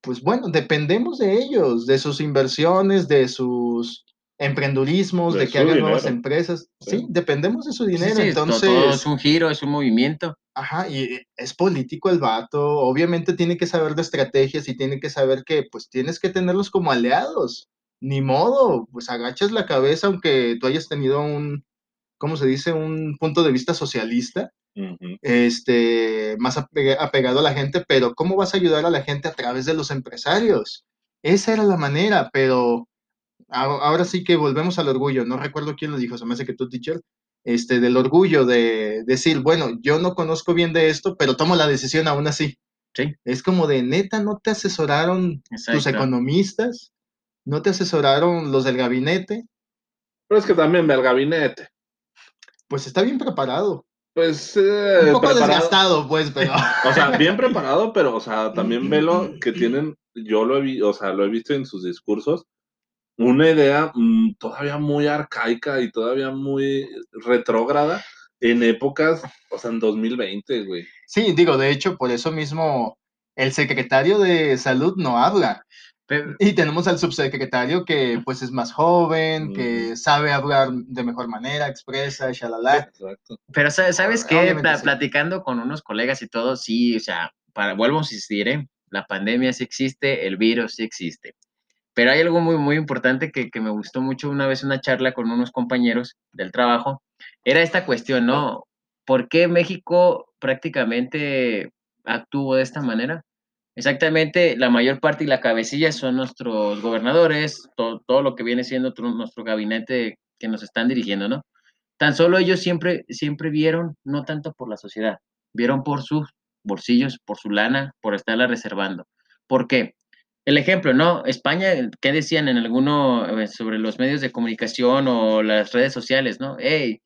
pues bueno, dependemos de ellos, de sus inversiones, de sus emprendurismos, de, que hagan nuevas empresas. Sí. dependemos de su dinero. Entonces, todo es un giro, es un movimiento. Ajá, y es político el vato. Obviamente tiene que saber de estrategias y tiene que saber que pues tienes que tenerlos como aliados. Ni modo, pues agachas la cabeza aunque tú hayas tenido un, ¿cómo se dice? Un punto de vista socialista este, más apegado a la gente, pero ¿cómo vas a ayudar a la gente a través de los empresarios? Esa era la manera, pero ahora sí que volvemos al orgullo. No recuerdo quién lo dijo, se me hace que tú, teacher, este, del orgullo de decir, bueno, yo no conozco bien de esto, pero tomo la decisión aún así. Sí. Es como de neta, no te asesoraron tus economistas, no te asesoraron los del gabinete. Pero es que también del gabinete. Pues está bien preparado. Pues. Eh, un poco desgastado, pues, pero. O sea, bien preparado, pero, o sea, también velo que tienen. Yo lo he, o sea, lo he visto en sus discursos. Una idea mm, todavía muy arcaica y todavía muy retrógrada en épocas, o sea, en 2020, güey. Sí, digo, de hecho, por eso mismo el secretario de salud no habla y tenemos al subsecretario que pues es más joven, que sabe hablar de mejor manera, expresa, shalala. Pero sabes qué, platicando con unos colegas y todo, sí, o sea, para, vuelvo a insistir, ¿eh? la pandemia sí existe, el virus sí existe. Pero hay algo muy, muy importante que, que me gustó mucho una vez una charla con unos compañeros del trabajo, era esta cuestión, ¿no? ¿Por qué México prácticamente actuó de esta manera? Exactamente, la mayor parte y la cabecilla son nuestros gobernadores, todo, lo que viene siendo nuestro gabinete que nos están dirigiendo, ¿no? Tan solo ellos siempre, siempre vieron, no tanto por la sociedad, vieron por sus bolsillos, por su lana, por estarla reservando. ¿Por qué? El ejemplo, ¿no? España, ¿qué decían en alguno eh, sobre los medios de comunicación o las redes sociales, ¿no? Hey,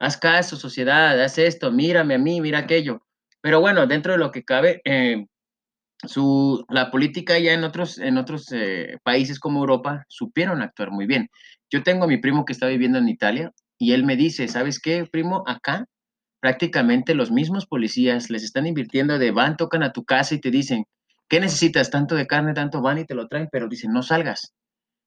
haz caso, sociedad, haz esto, mírame a mí, mira aquello. Pero bueno, dentro de lo que cabe, eh, su, la política ya en otros, en otros eh, países como Europa supieron actuar muy bien. Yo tengo a mi primo que está viviendo en Italia y él me dice, ¿sabes qué, primo? Acá prácticamente los mismos policías les están invirtiendo de van, tocan a tu casa y te dicen, ¿qué necesitas? Tanto de carne, tanto van y te lo traen, pero dicen, no salgas.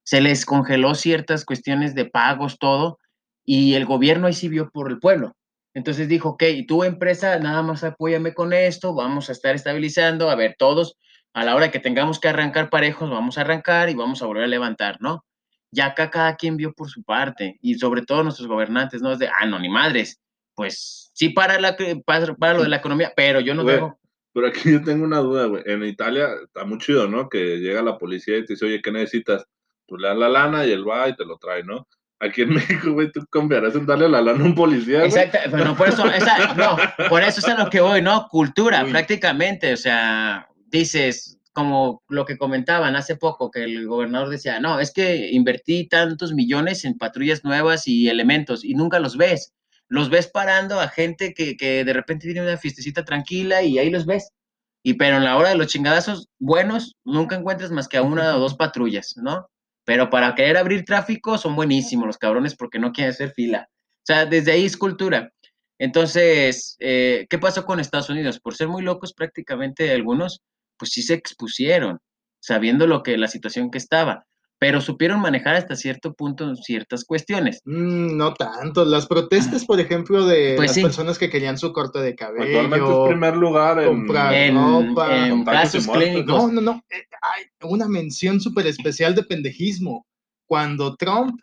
Se les congeló ciertas cuestiones de pagos, todo, y el gobierno ahí sí vio por el pueblo. Entonces dijo, ok, tu empresa, nada más apóyame con esto, vamos a estar estabilizando, a ver, todos, a la hora que tengamos que arrancar parejos, vamos a arrancar y vamos a volver a levantar, ¿no? Ya acá cada quien vio por su parte, y sobre todo nuestros gobernantes, ¿no? Es de, ah, no, ni madres, pues sí para, la, para, lo de la economía, pero yo no veo. Pero aquí yo tengo una duda, güey. En Italia está muy chido, ¿no? Que llega la policía y te dice, oye, ¿qué necesitas? Tú le das la lana y él va y te lo trae, ¿no? Aquí en México, güey, tú confiarás en darle la lana a un policía. Exacto, pero por eso, no, por eso es a lo que voy, ¿no? Cultura, prácticamente, o sea, dices, como lo que comentaban hace poco, que el gobernador decía, no, es que invertí tantos millones en patrullas nuevas y elementos y nunca los ves. Los ves parando a gente que, que de repente viene una fiestecita tranquila y ahí los ves. Y pero en la hora de los chingadazos buenos, nunca encuentras más que a una o dos patrullas, ¿no? Pero para querer abrir tráfico son buenísimos los cabrones porque no quieren hacer fila. O sea, desde ahí es cultura. Entonces, eh, ¿qué pasó con Estados Unidos? Por ser muy locos prácticamente algunos, pues sí se expusieron, sabiendo lo que la situación que estaba pero supieron manejar hasta cierto punto ciertas cuestiones. Mm, no tanto. Las protestas, por ejemplo, de pues las personas que querían su corte de cabello. Actualmente es primer lugar en, comprar en, ropa. En casos clínicos. No, no, no. Eh, hay una mención súper especial de pendejismo. Cuando Trump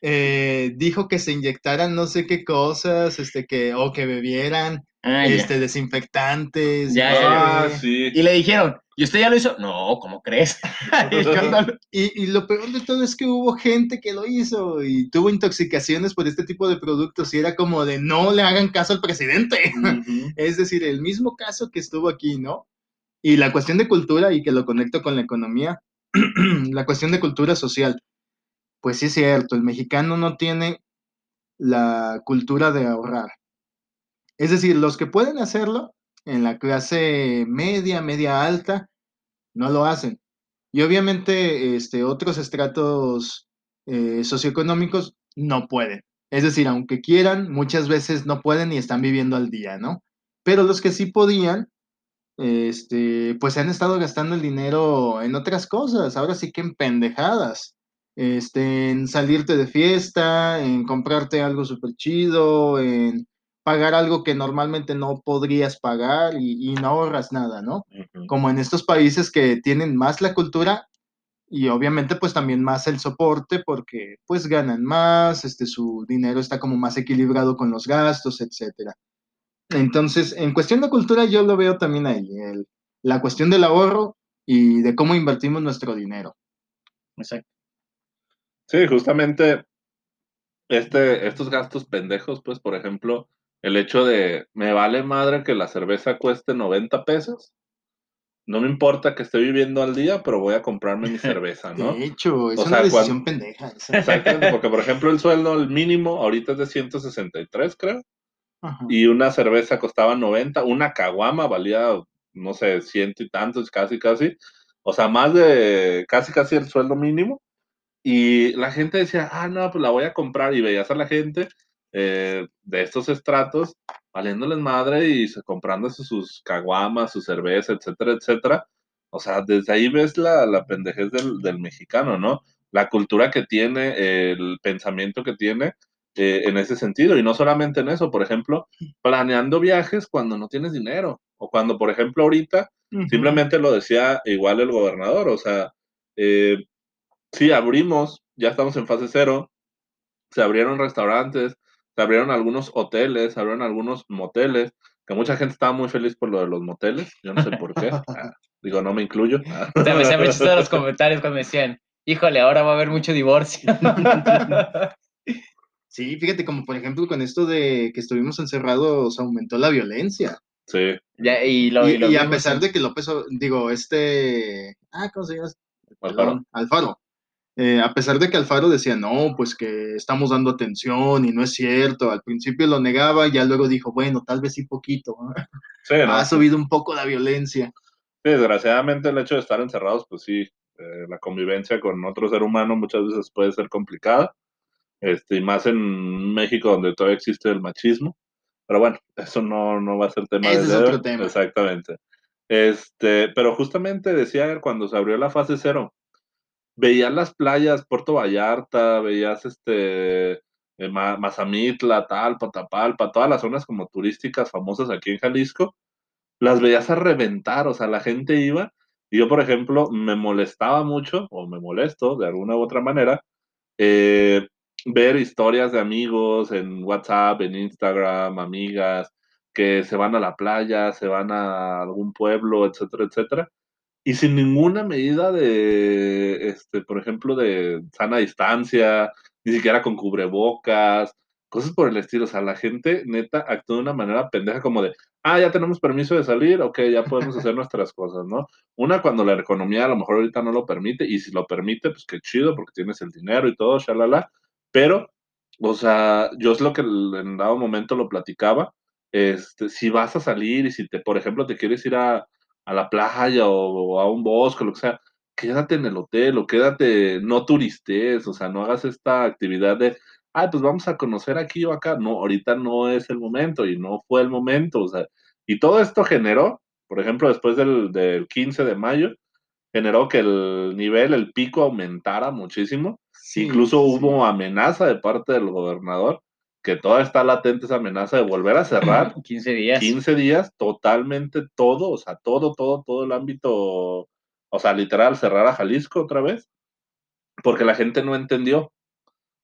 eh, dijo que se inyectaran no sé qué cosas, este, que, o que bebieran ah, este, desinfectantes. Ya, y, y le dijeron, ¿Y usted ya lo hizo? No, ¿cómo crees? y, lo peor de todo es que hubo gente que lo hizo y tuvo intoxicaciones por este tipo de productos y era como de no le hagan caso al presidente. es decir, el mismo caso que estuvo aquí, ¿no? Y la cuestión de cultura y que lo conecto con la economía, la cuestión de cultura social. Pues sí es cierto, el mexicano no tiene la cultura de ahorrar. Es decir, los que pueden hacerlo en la clase media, media alta, no lo hacen. Y obviamente este, otros estratos eh, socioeconómicos no pueden. Es decir, aunque quieran, muchas veces no pueden y están viviendo al día, ¿no? Pero los que sí podían, este, pues han estado gastando el dinero en otras cosas, ahora sí que en pendejadas, este, en salirte de fiesta, en comprarte algo súper chido, en pagar algo que normalmente no podrías pagar y, no ahorras nada, ¿no? Como en estos países que tienen más la cultura y obviamente pues también más el soporte porque pues ganan más, este, su dinero está como más equilibrado con los gastos, etcétera. Entonces, en cuestión de cultura yo lo veo también ahí, la cuestión del ahorro y de cómo invertimos nuestro dinero. Exacto. Sí, justamente este, estos gastos pendejos, pues, por ejemplo, el hecho de, me vale madre que la cerveza cueste 90 pesos. No me importa que esté viviendo al día, pero voy a comprarme mi cerveza, ¿no? De hecho, es una decisión pendeja. Exactamente, porque por ejemplo el sueldo, el mínimo, ahorita es de 163, creo. Y una cerveza costaba 90, una caguama valía, no sé, ciento y tantos, casi, casi. O sea, más de casi, casi el sueldo mínimo. Y la gente decía, ah, no, pues la voy a comprar. Y veías a la gente eh, de estos estratos, valiéndoles madre y comprándose sus caguamas, su cerveza, etcétera, etcétera. O sea, desde ahí ves la, la pendejez del, del, mexicano, ¿no? La cultura que tiene, el pensamiento que tiene eh, en ese sentido. Y no solamente en eso, por ejemplo, planeando viajes cuando no tienes dinero. O cuando, por ejemplo, ahorita, simplemente lo decía igual el gobernador, o sea, eh, sí, abrimos, ya estamos en fase cero, se abrieron restaurantes, se abrieron algunos hoteles, se abrieron algunos moteles, que mucha gente estaba muy feliz por lo de los moteles, yo no sé por qué, ah, digo, no me incluyo. Se me, se me todos los comentarios cuando me decían, híjole, ahora va a haber mucho divorcio. Sí, fíjate, como por ejemplo con esto de que estuvimos encerrados, aumentó la violencia. Sí. Ya, y, lo, Y, y lo y a pesar de que López, O- digo, este, ah, ¿cómo se llama? Alfaro. Perdón, Alfaro. Eh, a pesar de que Alfaro decía, no, pues que estamos dando atención y no es cierto, al principio lo negaba y ya luego dijo, bueno, tal vez sí poquito. ¿no? Sí, ¿no? Ha subido un poco la violencia. Sí, desgraciadamente el hecho de estar encerrados, pues sí, eh, la convivencia con otro ser humano muchas veces puede ser complicada, este, y más en México donde todavía existe el machismo. Pero bueno, eso no, no va a ser tema Ese del es de otro tema. Exactamente. Este, pero justamente decía cuando se abrió la fase cero, veías las playas, Puerto Vallarta, veías este eh, Ma- Mazamitla, Talpa, Tapalpa, todas las zonas como turísticas famosas aquí en Jalisco, las veías a reventar, o sea, la gente iba, y yo, por ejemplo, me molestaba mucho, o me molesto de alguna u otra manera, eh, ver historias de amigos en WhatsApp, en Instagram, amigas, que se van a la playa, se van a algún pueblo, etcétera, etcétera, y sin ninguna medida de, este, por ejemplo, de sana distancia, ni siquiera con cubrebocas, cosas por el estilo. O sea, la gente neta actúa de una manera pendeja como de, ah, ya tenemos permiso de salir, ok, ya podemos hacer nuestras cosas, ¿no? Una, cuando la economía a lo mejor ahorita no lo permite, y si lo permite, pues qué chido, porque tienes el dinero y todo, shalala, pero, o sea, yo es lo que en dado momento lo platicaba, este, si vas a salir y si te, por ejemplo, te quieres ir a, a la playa o, o a un bosque, lo que sea, quédate en el hotel o quédate, no turistes, o sea, no hagas esta actividad de, ah, pues vamos a conocer aquí o acá. No, ahorita no es el momento y no fue el momento, o sea, y todo esto generó, por ejemplo, después del, del 15 de mayo, generó que el nivel, el pico aumentara muchísimo. Sí, Incluso sí. hubo amenaza de parte del gobernador, que todavía está latente esa amenaza de volver a cerrar 15 días. 15 días, totalmente todo, o sea, todo, todo, todo el ámbito, o sea, literal, cerrar a Jalisco otra vez, porque la gente no entendió.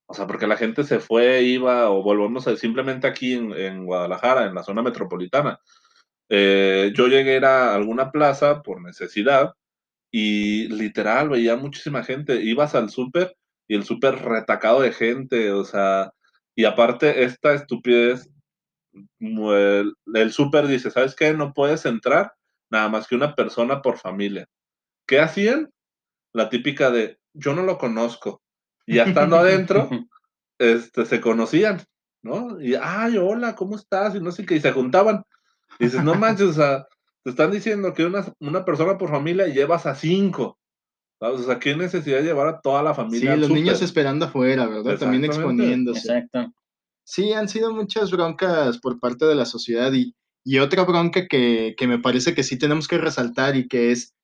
O sea, porque la gente se fue, iba, o volvemos a simplemente aquí en, en Guadalajara, en la zona metropolitana. Eh, yo llegué a alguna plaza por necesidad y literal veía muchísima gente. Ibas al súper y el súper retacado de gente, o sea, y aparte esta estupidez el, el súper dice, ¿sabes qué? No puedes entrar nada más que una persona por familia. ¿Qué hacían? La típica de, yo no lo conozco. Y ya estando adentro, este, se conocían, ¿no? Y, ay, hola, ¿cómo estás? Y no sé qué, y se juntaban. Y dices, no manches, o sea, te están diciendo que una, una persona por familia llevas a cinco. ¿Sabes? O sea, ¿qué necesidad de llevar a toda la Sí, familia? al los niños esperando afuera, ¿verdad? También exponiéndose. Exacto. Sí, han sido muchas broncas por parte de la sociedad y, y otra bronca que, que me parece que sí tenemos que resaltar y que es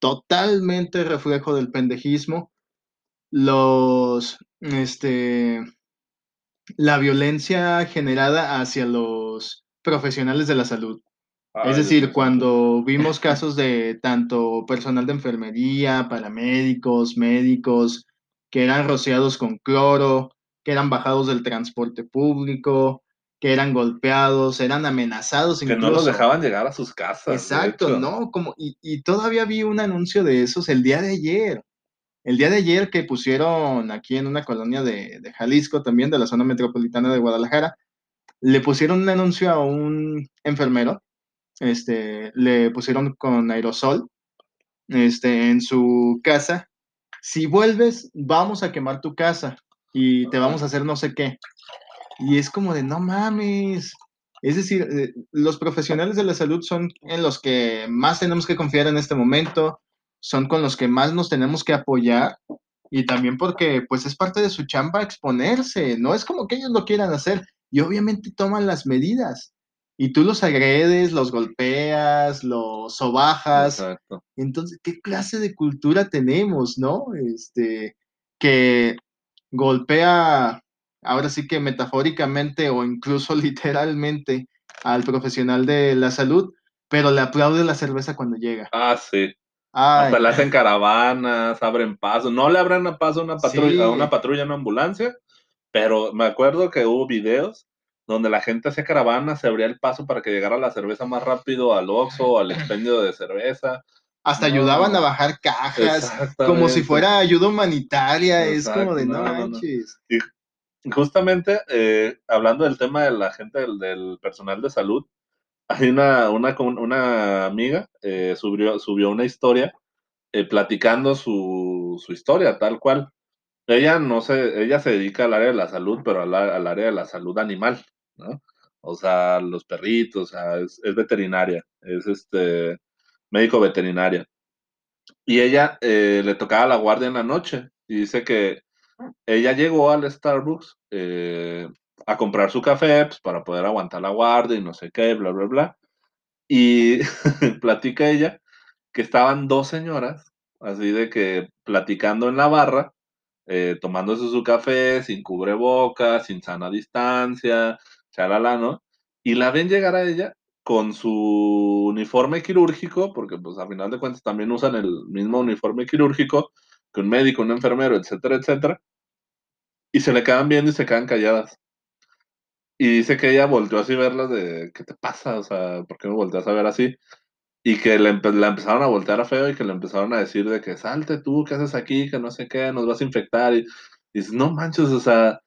totalmente reflejo del pendejismo, los, este, la violencia generada hacia los profesionales de la salud. Ay, Es decir, cuando vimos casos de tanto personal de enfermería, paramédicos, médicos, que eran rociados con cloro, que eran bajados del transporte público, que eran golpeados, eran amenazados que no los dejaban llegar a sus casas. Exacto. ¿no? Como, y, y todavía vi un anuncio de esos el día de ayer. El día de ayer que pusieron aquí en una colonia de, de Jalisco, también de la zona metropolitana de Guadalajara, le pusieron un anuncio a un enfermero, este, le pusieron con aerosol, este, en su casa. Si vuelves, vamos a quemar tu casa y te vamos a hacer no sé qué. Y es como de, no mames. Es decir, eh, los profesionales de la salud son en los que más tenemos que confiar en este momento, son con los que más nos tenemos que apoyar y también porque pues es parte de su chamba exponerse, no es como que ellos lo quieran hacer y obviamente toman las medidas y tú los agredes, los golpeas, los sobajas, Exacto. entonces, ¿qué clase de cultura tenemos, no? Este, que golpea, ahora sí que metafóricamente o incluso literalmente al profesional de la salud, pero le aplaude la cerveza cuando llega. Ah, sí. Ay, Hasta le hacen caravanas, abren paso. No le abren a paso a una patrulla, Sí. a una patrulla una ambulancia, pero me acuerdo que hubo videos donde la gente hacía caravanas, se abría el paso para que llegara la cerveza más rápido al Oxxo, al expendio de cerveza. hasta no. ayudaban a bajar cajas, como si fuera ayuda humanitaria, es como de no manches. Justamente, eh, hablando del tema de la gente del, del personal de salud, hay una, una, una amiga eh, subió, subió una historia eh, platicando su, su, historia, tal cual. Ella no se, ella se dedica al área de la salud, pero al, al área de la salud animal, ¿no? O sea, los perritos, o sea, es, es veterinaria, es este médico veterinaria. Y ella eh, le tocaba la guardia en la noche y dice que ella llegó al Starbucks eh, a comprar su café pues, para poder aguantar la guardia y no sé qué, bla, bla, bla. Y platica ella que estaban dos señoras, así de que platicando en la barra, eh, tomándose su café sin cubrebocas, sin sana distancia, chalala, ¿no? Y la ven llegar a ella con su uniforme quirúrgico, porque pues a final de cuentas también usan el mismo uniforme quirúrgico que un médico, un enfermero, etcétera, etcétera, y se le quedan viendo y se quedan calladas. Y dice que ella volteó así a verlas de, ¿qué te pasa? O sea, ¿por qué me volteas a ver así? Y que le la empezaron a voltear a feo y que le empezaron a decir de que salte tú, ¿qué haces aquí? Que no sé qué, nos vas a infectar. Y, y dices, no manches, o sea,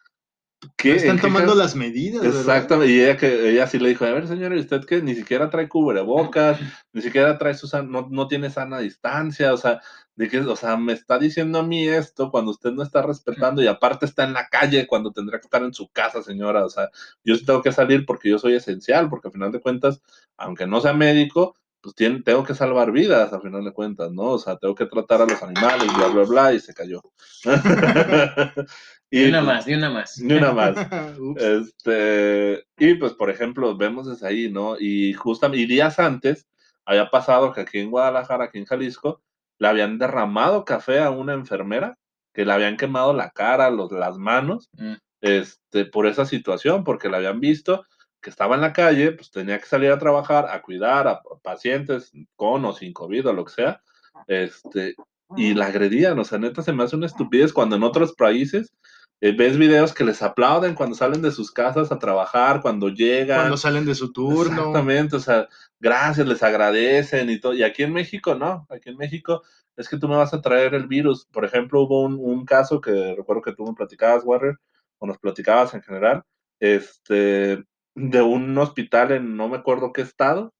¿Qué, están tomando las medidas. Exactamente, y ella, que, ella sí le dijo, a ver señora, ¿y usted que ni siquiera trae cubrebocas, ni siquiera trae su no, no tiene sana distancia, o sea, de que, o sea, me está diciendo a mí esto cuando usted no está respetando y aparte está en la calle cuando tendrá que estar en su casa, señora, o sea, yo sí tengo que salir porque yo soy esencial, porque al final de cuentas, aunque no sea médico, pues tiene, tengo que salvar vidas, al final de cuentas, ¿no? O sea, tengo que tratar a los animales, bla, bla, bla, y se cayó. y una más, ni una más. Ni una más. este, y pues, por ejemplo, vemos desde ahí, ¿no? Y justamente, y días antes, había pasado que aquí en Guadalajara, aquí en Jalisco, le habían derramado café a una enfermera, que le habían quemado la cara, los, las manos, mm. este, por esa situación, porque la habían visto que estaba en la calle, pues tenía que salir a trabajar, a cuidar a pacientes con o sin COVID o lo que sea, este, y la agredían, o sea, neta se me hace una estupidez cuando en otros países eh, ves videos que les aplauden cuando salen de sus casas a trabajar, cuando llegan. Cuando salen de su turno. Exactamente, o sea, gracias, les agradecen y todo. Y aquí en México, no, aquí en México es que tú me vas a traer el virus. Por ejemplo, hubo un, un caso que recuerdo que tú me platicabas, Warrior, o nos platicabas en general, este, de un hospital en no me acuerdo qué estado,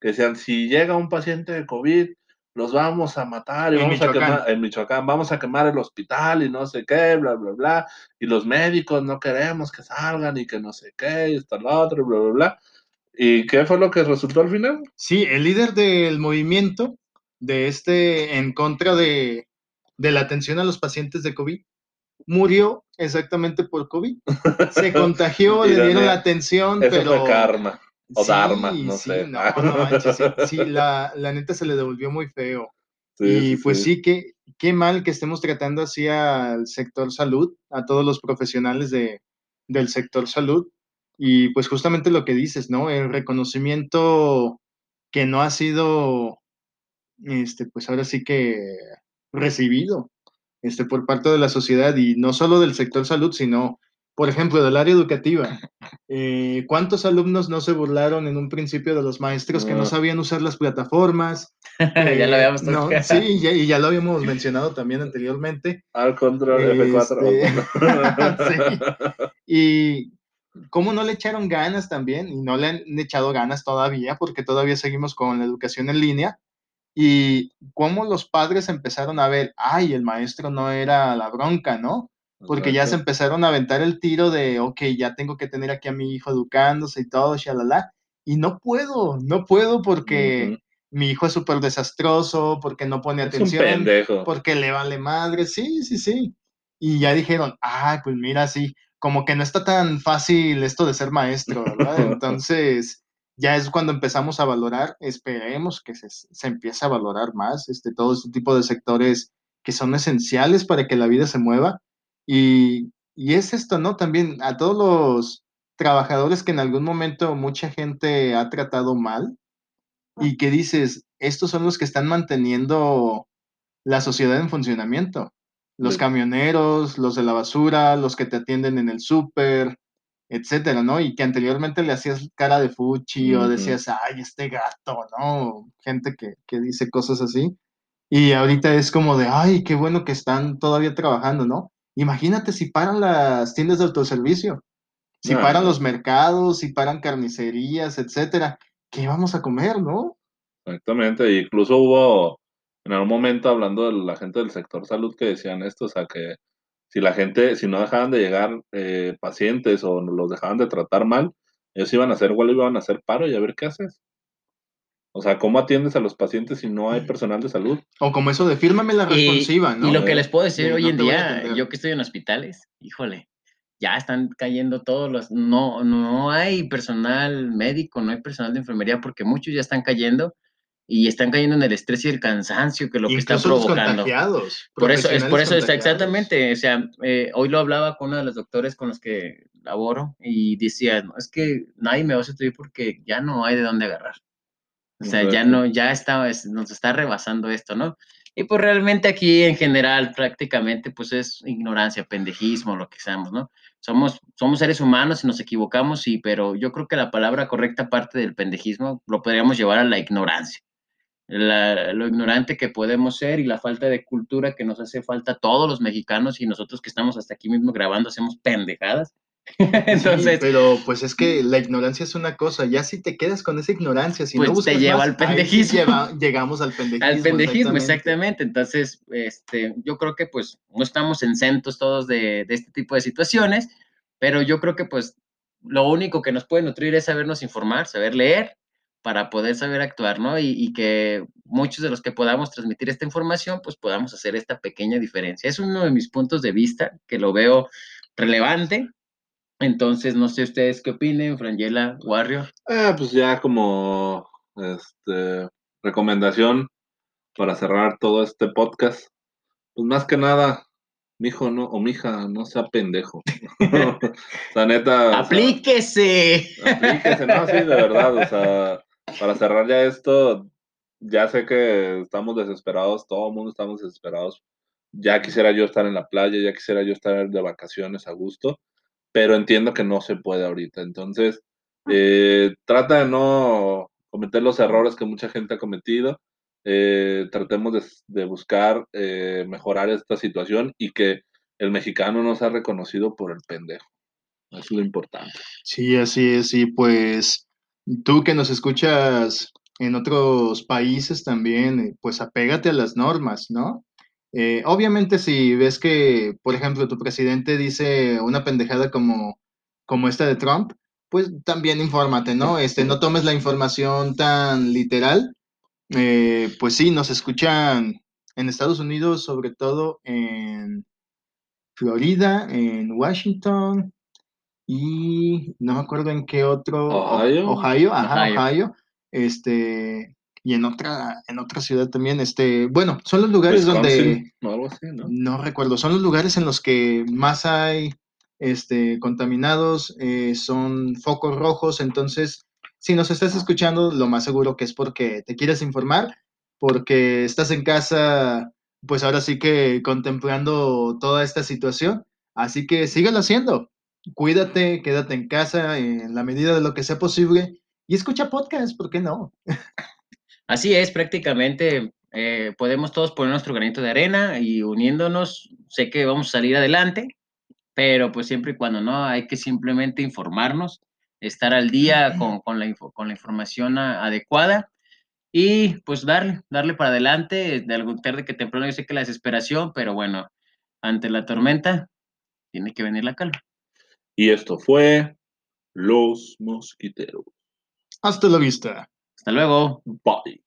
que decían, si llega un paciente de COVID, los vamos a matar y en vamos Michoacán. a quemar, en Michoacán, vamos a quemar el hospital y no sé qué, bla, bla, bla, y los médicos no queremos que salgan y que no sé qué, y esto, lo otro, bla, bla, bla. ¿Y qué fue lo que resultó al final? Sí, el líder del movimiento de este en contra de, de la atención a los pacientes de COVID murió exactamente por COVID. Se contagió, le dieron la atención, eso pero... Fue karma. O Dharma, no sí, sé. No, no sí, la, la, neta se le devolvió muy feo. y pues sí, que qué mal que estemos tratando así al sector salud, a todos los profesionales de, del sector salud. Y pues justamente lo que dices, ¿no? El reconocimiento que no ha sido, este, pues ahora sí que recibido este, por parte de la sociedad y no solo del sector salud, sino, por ejemplo, del área educativa. Eh, ¿Cuántos alumnos no se burlaron en un principio de los maestros que no sabían usar las plataformas? ya lo habíamos no, Sí, y ya lo habíamos mencionado también anteriormente. Al control F4. Este, sí. Y cómo no le echaron ganas también, y no le han echado ganas todavía, porque todavía seguimos con la educación en línea, y cómo los padres empezaron a ver, ay, el maestro no era la bronca, ¿no? Porque ya se empezaron a aventar el tiro de, ok, ya tengo que tener aquí a mi hijo educándose y todo, shalala. Y no puedo, no puedo porque mi hijo es súper desastroso, porque no pone atención, porque le vale madre, sí, sí, sí. Y ya dijeron, ay, pues mira, sí, como que no está tan fácil esto de ser maestro, ¿verdad? Entonces, ya es cuando empezamos a valorar, esperemos que se, se empiece a valorar más este, todo este tipo de sectores que son esenciales para que la vida se mueva. Y, y es esto, ¿no? También a todos los trabajadores que en algún momento mucha gente ha tratado mal y que dices, estos son los que están manteniendo la sociedad en funcionamiento. Los camioneros, los de la basura, los que te atienden en el súper, etcétera, ¿no? Y que anteriormente le hacías cara de fuchi o decías, ay, este gato, ¿no? Gente que, que, dice cosas así. Y ahorita es como de, ay, qué bueno que están todavía trabajando, ¿no? Imagínate si paran las tiendas de autoservicio, si paran los mercados, si paran carnicerías, etcétera. ¿qué vamos a comer, no? Exactamente, incluso hubo en algún momento hablando de la gente del sector salud que decían esto, o sea, que si la gente, si no dejaban de llegar eh, pacientes o los dejaban de tratar mal, ellos iban a hacer igual, iban a hacer paro y a ver qué haces. O sea, ¿cómo atiendes a los pacientes si no hay personal de salud? O como eso de fírmame la responsiva, ¿no? Y lo que les puedo decir De, hoy no en día, yo que estoy en hospitales, híjole, ya están cayendo todos los, no, no hay personal médico, no hay personal de enfermería, porque muchos ya están cayendo y están cayendo en el estrés y el cansancio que lo que está los provocando. contagiados. Por eso, es por eso está exactamente, o sea, eh, hoy lo hablaba con uno de los doctores con los que laboro y decía, "No, es que nadie me va a sustituir porque ya no hay de dónde agarrar. O sea, ya no, ya está, es- nos está rebasando esto, ¿no? Y pues realmente aquí en general prácticamente pues es ignorancia, pendejismo, lo que seamos, ¿no? Somos, somos seres humanos y nos equivocamos, sí, pero yo creo que la palabra correcta aparte del pendejismo lo podríamos llevar a la ignorancia. La- lo ignorante que podemos ser y la falta de cultura que nos hace falta a todos los mexicanos y nosotros que estamos hasta aquí mismo grabando hacemos pendejadas. Entonces, Sí, pero pues es que la ignorancia es una cosa, ya si te quedas con esa ignorancia, si Pues no te buscas lleva más, al pendejismo. lleva- llegamos al pendejismo. al pendejismo, exactamente. Entonces, este, yo creo que pues no estamos exentos todos de, de este tipo de situaciones, pero yo creo que pues lo único que nos puede nutrir es sabernos informar, saber leer para poder saber actuar, ¿no? Y, y que muchos de los que podamos transmitir esta información, pues podamos hacer esta pequeña diferencia. Es uno de mis puntos de vista que lo veo relevante. Entonces, no sé ustedes qué opinen, Frangela, Warrior. Ah, pues ya como este recomendación para cerrar todo este podcast, pues más que nada, mijo no, o mija, no sea pendejo. neta. o sea, ¡Aplíquese! aplíquese, no, sí, de verdad, o sea, para cerrar ya esto, ya sé que estamos desesperados, todo el mundo estamos desesperados. Ya quisiera yo estar en la playa, ya quisiera yo estar de vacaciones a gusto, pero entiendo que no se puede ahorita. Entonces, eh, trata de no cometer los errores que mucha gente ha cometido. eh, tratemos de, de buscar eh, mejorar esta situación y que el mexicano no sea reconocido por el pendejo. Eso es lo importante. Sí, así es, y pues tú que nos escuchas en otros países también, eh, pues apégate a las normas, ¿no? Eh, obviamente si ves que, por ejemplo, tu presidente dice una pendejada como, como esta de Trump, pues también infórmate, ¿no? Este, no tomes la información tan literal. Eh, pues sí, nos escuchan en Estados Unidos, sobre todo en Florida, en Washington, y no me acuerdo en qué otro Ohio. Ohio, ajá, Ohio. Ohio, este y en otra en otra ciudad también, este, bueno, son los lugares donde Wisconsin, o algo así, ¿no? no recuerdo, son los lugares en los que más hay este contaminados, eh, son focos rojos, entonces si nos estás escuchando, lo más seguro que es porque te quieres informar, porque estás en casa, pues ahora sí que contemplando toda esta situación, así que síguelo haciendo cuídate, quédate en casa en la medida de lo que sea posible y escucha podcast, ¿por qué no? Así es, prácticamente eh, podemos todos poner nuestro granito de arena y uniéndonos, sé que vamos a salir adelante, pero pues siempre y cuando no, hay que simplemente informarnos, estar al día con, con la, info- con la información a- adecuada y pues darle, darle para adelante, de algo tarde que temprano, yo sé que la desesperación, pero bueno, ante la tormenta tiene que venir la calma. Y esto fue Los Mosquiteros. Hasta la vista. Hasta luego. Bye.